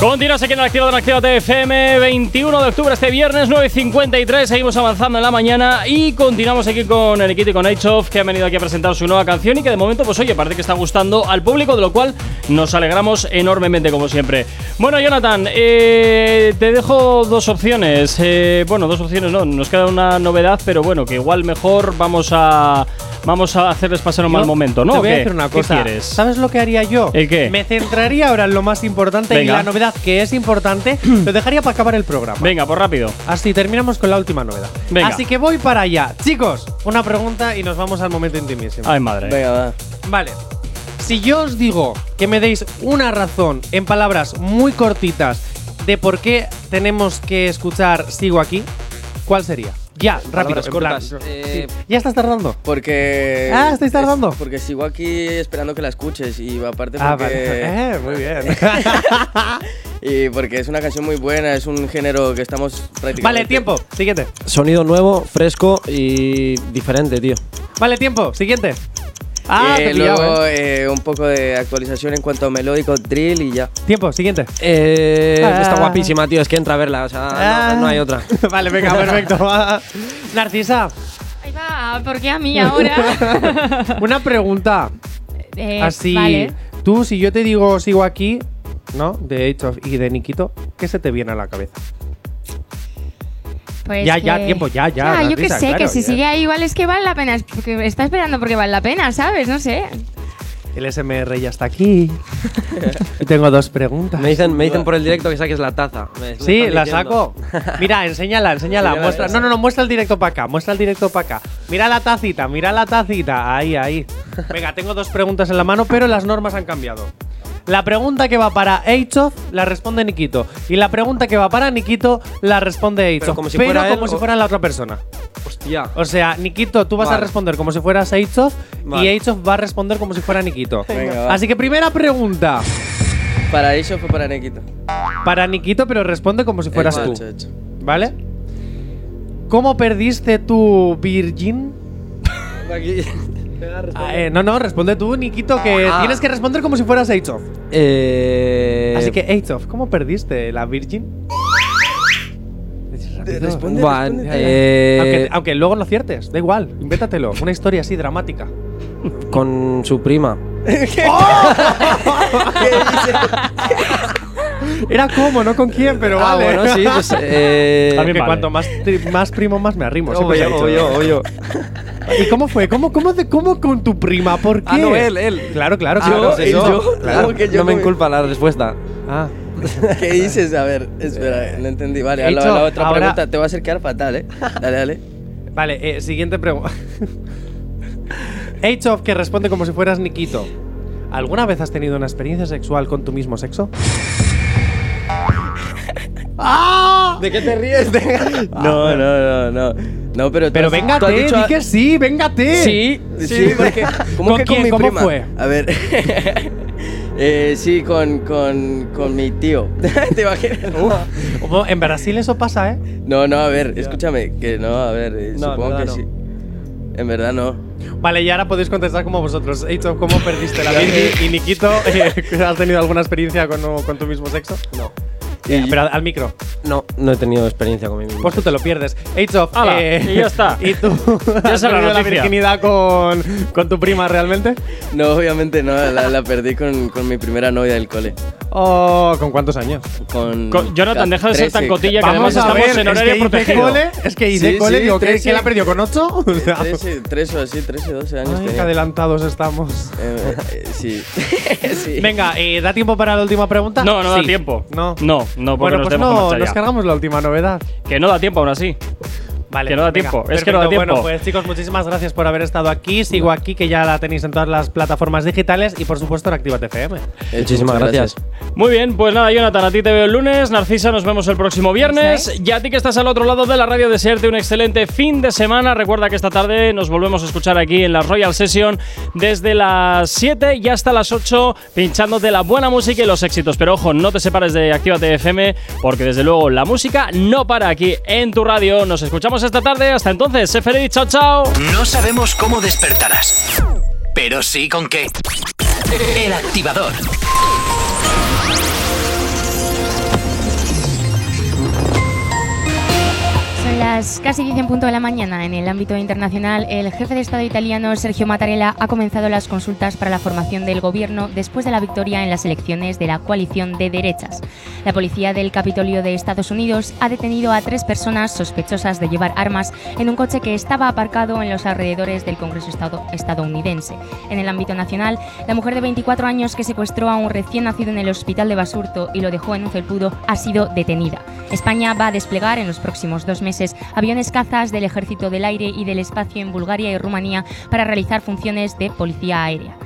Continuas aquí en el Activador Actívate FM 21 de octubre, este viernes 9.53. Seguimos avanzando en la mañana y continuamos aquí con Enriquito y con Aichov, que han venido aquí a presentar su nueva canción y que de momento, pues oye, parece que está gustando al público, de lo cual nos alegramos enormemente, como siempre. Bueno, Jonathan, eh, te dejo dos opciones. Eh, bueno, dos opciones no, nos queda una novedad, pero bueno, que igual mejor vamos a. Vamos a hacerles pasar un Yo mal momento, ¿no? Te ¿O voy a qué? decir una ¿Qué cosa. quieres? ¿Sabes lo que haría yo? ¿El qué? Me centraría ahora en lo más importante y Venga. la novedad que es importante lo dejaría para acabar el programa. Venga, pues rápido. Así terminamos con la última novedad. Venga. Así que voy para allá. Chicos, una pregunta y nos vamos al momento intimísimo. Ay, madre. Venga, va. Vale. Si yo os digo que me deis una razón en palabras muy cortitas de por qué tenemos que escuchar Sigo aquí, ¿cuál sería? Ya, rápido. En plan, cortas. Eh, sí. ¿Ya estás tardando? Porque. Ah, ¿estáis tardando? es- porque sigo aquí esperando que la escuches y aparte Ah, porque. vale. Eh, muy bien. y porque es una canción muy buena, es un género que estamos prácticamente. vale, tiempo. Siguiente. Sonido nuevo, fresco y diferente, tío. Vale, tiempo. Siguiente. Ah, Eh, te luego ¿eh? eh, un poco de actualización en cuanto a melódico, drill y ya. Tiempo, siguiente. Eh, Ah. Está guapísima, tío. Es que entra a verla. O sea, Ah. no, no hay otra. vale, venga, perfecto. Narcisa, Ahí va, ¿por qué a mí ahora? una pregunta. Eh, Así, Vale. tú, si yo te digo sigo aquí, ¿no? De Age of y de Nikito, ¿qué se te viene a la cabeza? Pues ya, ya, que- tiempo, ya, ya. Ah, yo que sé, claro, que si ya. sigue ahí igual es que vale la pena. Es porque está esperando porque vale la pena, ¿sabes? No sé. El SMR ya está aquí. tengo dos preguntas. Me dicen, me dicen por el directo que saques la taza. Me- me Sí, están la diciendo. saco. Mira, enséñala, enséñala. Enséñala, Muestra, no, no, no, muestra el directo para acá. Muestra el directo para acá. Mira la tacita, mira la tacita. Ahí, ahí. Venga, tengo dos preguntas en la mano, pero las normas han cambiado. La pregunta que va para Eichhoff la responde Nikito. Y la pregunta que va para Nikito la responde Eichhoff. como si pero él como si o- fuera la otra persona. Hostia. O sea, Nikito, tú vas a responder como si fueras Eichhoff y Vale. Eichhoff va a responder como si fuera Nikito. Venga. Así que primera pregunta. ¿Para eso fue para Nikito? Para Nikito, pero responde como si fueras tú. Hecho, hecho. ¿Vale? ¿Cómo perdiste tu Virgin? Ah, eh, no, no, responde tú, Nikito, que Ah. tienes que responder como si fueras Eichhoff. Eh, Así que, Eichhoff, ¿cómo perdiste la Virgin? Responde, eh, Aunque, aunque luego no aciertes, da igual, invéntatelo. Una historia así dramática. Con su prima. Era cómo, no con quién, pero Ah, vale. bueno, sí, pues. Eh, Porque vale. cuanto más, tri- más primo, más me arrimo. siempre se ha dicho. ¿Y cómo fue? ¿Cómo, cómo, de- cómo con tu prima? ¿Por qué? Ah, no, él, él. Claro, claro, Ah, claro. pues eso, yo? claro, ¿Cómo que yo no me con- inculpa la respuesta. Ah. ¿Qué dices? A ver, espera, no entendí. Vale, He la, hecho la otra ahora- pregunta te va a hacer quedar fatal, ¿eh? Dale, dale. Vale, eh, siguiente pregunta. H-Off que responde como si fueras Nikito. ¿Alguna vez has tenido una experiencia sexual con tu mismo sexo? ¡Ah! ¿De qué te ríes? no, no, no, no. No, pero Pero tú has véngate, dicho di que sí, véngate. Sí, sí, porque. ¿Cómo ¿Con que quién? con mi ¿Cómo prima? fue? A ver. eh, sí, con, con, con mi tío. ¿Te imaginas? Ojo, En Brasil eso pasa, ¿eh? No, no, a ver, escúchame. Que no, a ver, eh, No, en supongo verdad que no. sí. En verdad no. Vale, y ahora podéis contestar como vosotros. H-Off, ¿cómo perdiste la Virgin? Y Nikito, eh, ¿has tenido alguna experiencia con, con tu mismo sexo? No. Eh, pero al micro. No, no he tenido experiencia con mi mismo. Pues tú te lo pierdes. H-Off, Hala, eh, y ya está. ¿Y tú Ya has perdido la virginidad con, con tu prima realmente? No, obviamente no. La, la perdí con, con mi primera novia del cole. ¿O con cuántos años? Con. Co- Jonathan, deja de ser tan 13. cotilla que Vamos además a estamos ver, en horario es que protegido. cole, es que hice Sí, cole, sí, digo, ¿qué, 13. ¿qué la perdió con 8? O sea, 13, 13 o así, 13, 12 años ay, qué tenía. adelantados estamos. Eh, eh, sí. sí. Venga, eh, ¿da tiempo para la última pregunta? No, no da tiempo. No. No, no, porque Bueno, nos pues no, nos cargamos la última novedad. Que no da tiempo aún así. Vale, que no da venga, tiempo. Es que no da tiempo. Bueno, pues chicos, muchísimas gracias por haber estado aquí. Sigo aquí, que ya la tenéis en todas las plataformas digitales y por supuesto en Actívate FM. Muchísimas gracias. Muy bien, pues nada, Jonathan, a ti te veo el lunes. Narcisa, nos vemos el próximo viernes. Y a ti que estás al otro lado de la radio, desearte un excelente fin de semana. Recuerda que esta tarde nos volvemos a escuchar aquí en la Royal Session desde las 7 y hasta las 8, pinchándote la buena música y los éxitos. Pero ojo, no te separes de Actívate FM, porque desde luego la música no para aquí en tu radio. Nos escuchamos esta tarde. Hasta entonces, sé feliz, chao, chao. No sabemos cómo despertarás, pero sí con qué. El activador. Las casi 10 en punto de la mañana. En el ámbito internacional, el jefe de Estado italiano, Sergio Mattarella, ha comenzado las consultas para la formación del gobierno después de la victoria en las elecciones de la coalición de derechas. La policía del Capitolio de Estados Unidos ha detenido a tres personas sospechosas de llevar armas en un coche que estaba aparcado en los alrededores del Congreso estado- estadounidense. En el ámbito nacional, la mujer de 24 años que secuestró a un recién nacido en el hospital de Basurto y lo dejó en un felpudo ha sido detenida. España va a desplegar en los próximos dos meses aviones cazas del Ejército del Aire y del Espacio en Bulgaria y Rumanía para realizar funciones de policía aérea.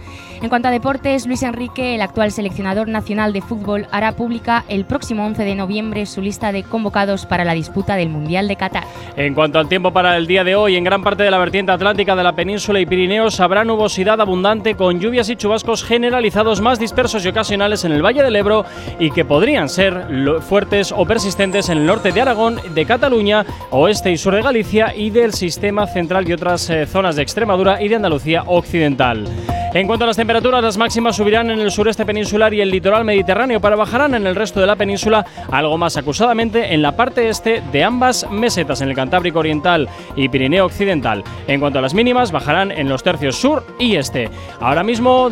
En cuanto a deportes, Luis Enrique, el actual seleccionador nacional de fútbol, hará pública el próximo 11 de noviembre su lista de convocados para la disputa del Mundial de Qatar. En cuanto al tiempo para el día de hoy, en gran parte de la vertiente atlántica de la península y Pirineos habrá nubosidad abundante con lluvias y chubascos generalizados más dispersos y ocasionales en el Valle del Ebro y que podrían ser fuertes o persistentes en el norte de Aragón, de Cataluña, oeste y sur de Galicia y del sistema central y otras eh, zonas de Extremadura y de Andalucía occidental. En cuanto a las temperaturas, las máximas subirán en el sureste peninsular y el litoral mediterráneo, pero bajarán en el resto de la península algo más acusadamente en la parte este de ambas mesetas, en el Cantábrico Oriental y Pirineo Occidental. En cuanto a las mínimas, bajarán en los tercios sur y este. Ahora mismo,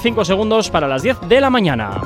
5 segundos para las 10 de la mañana.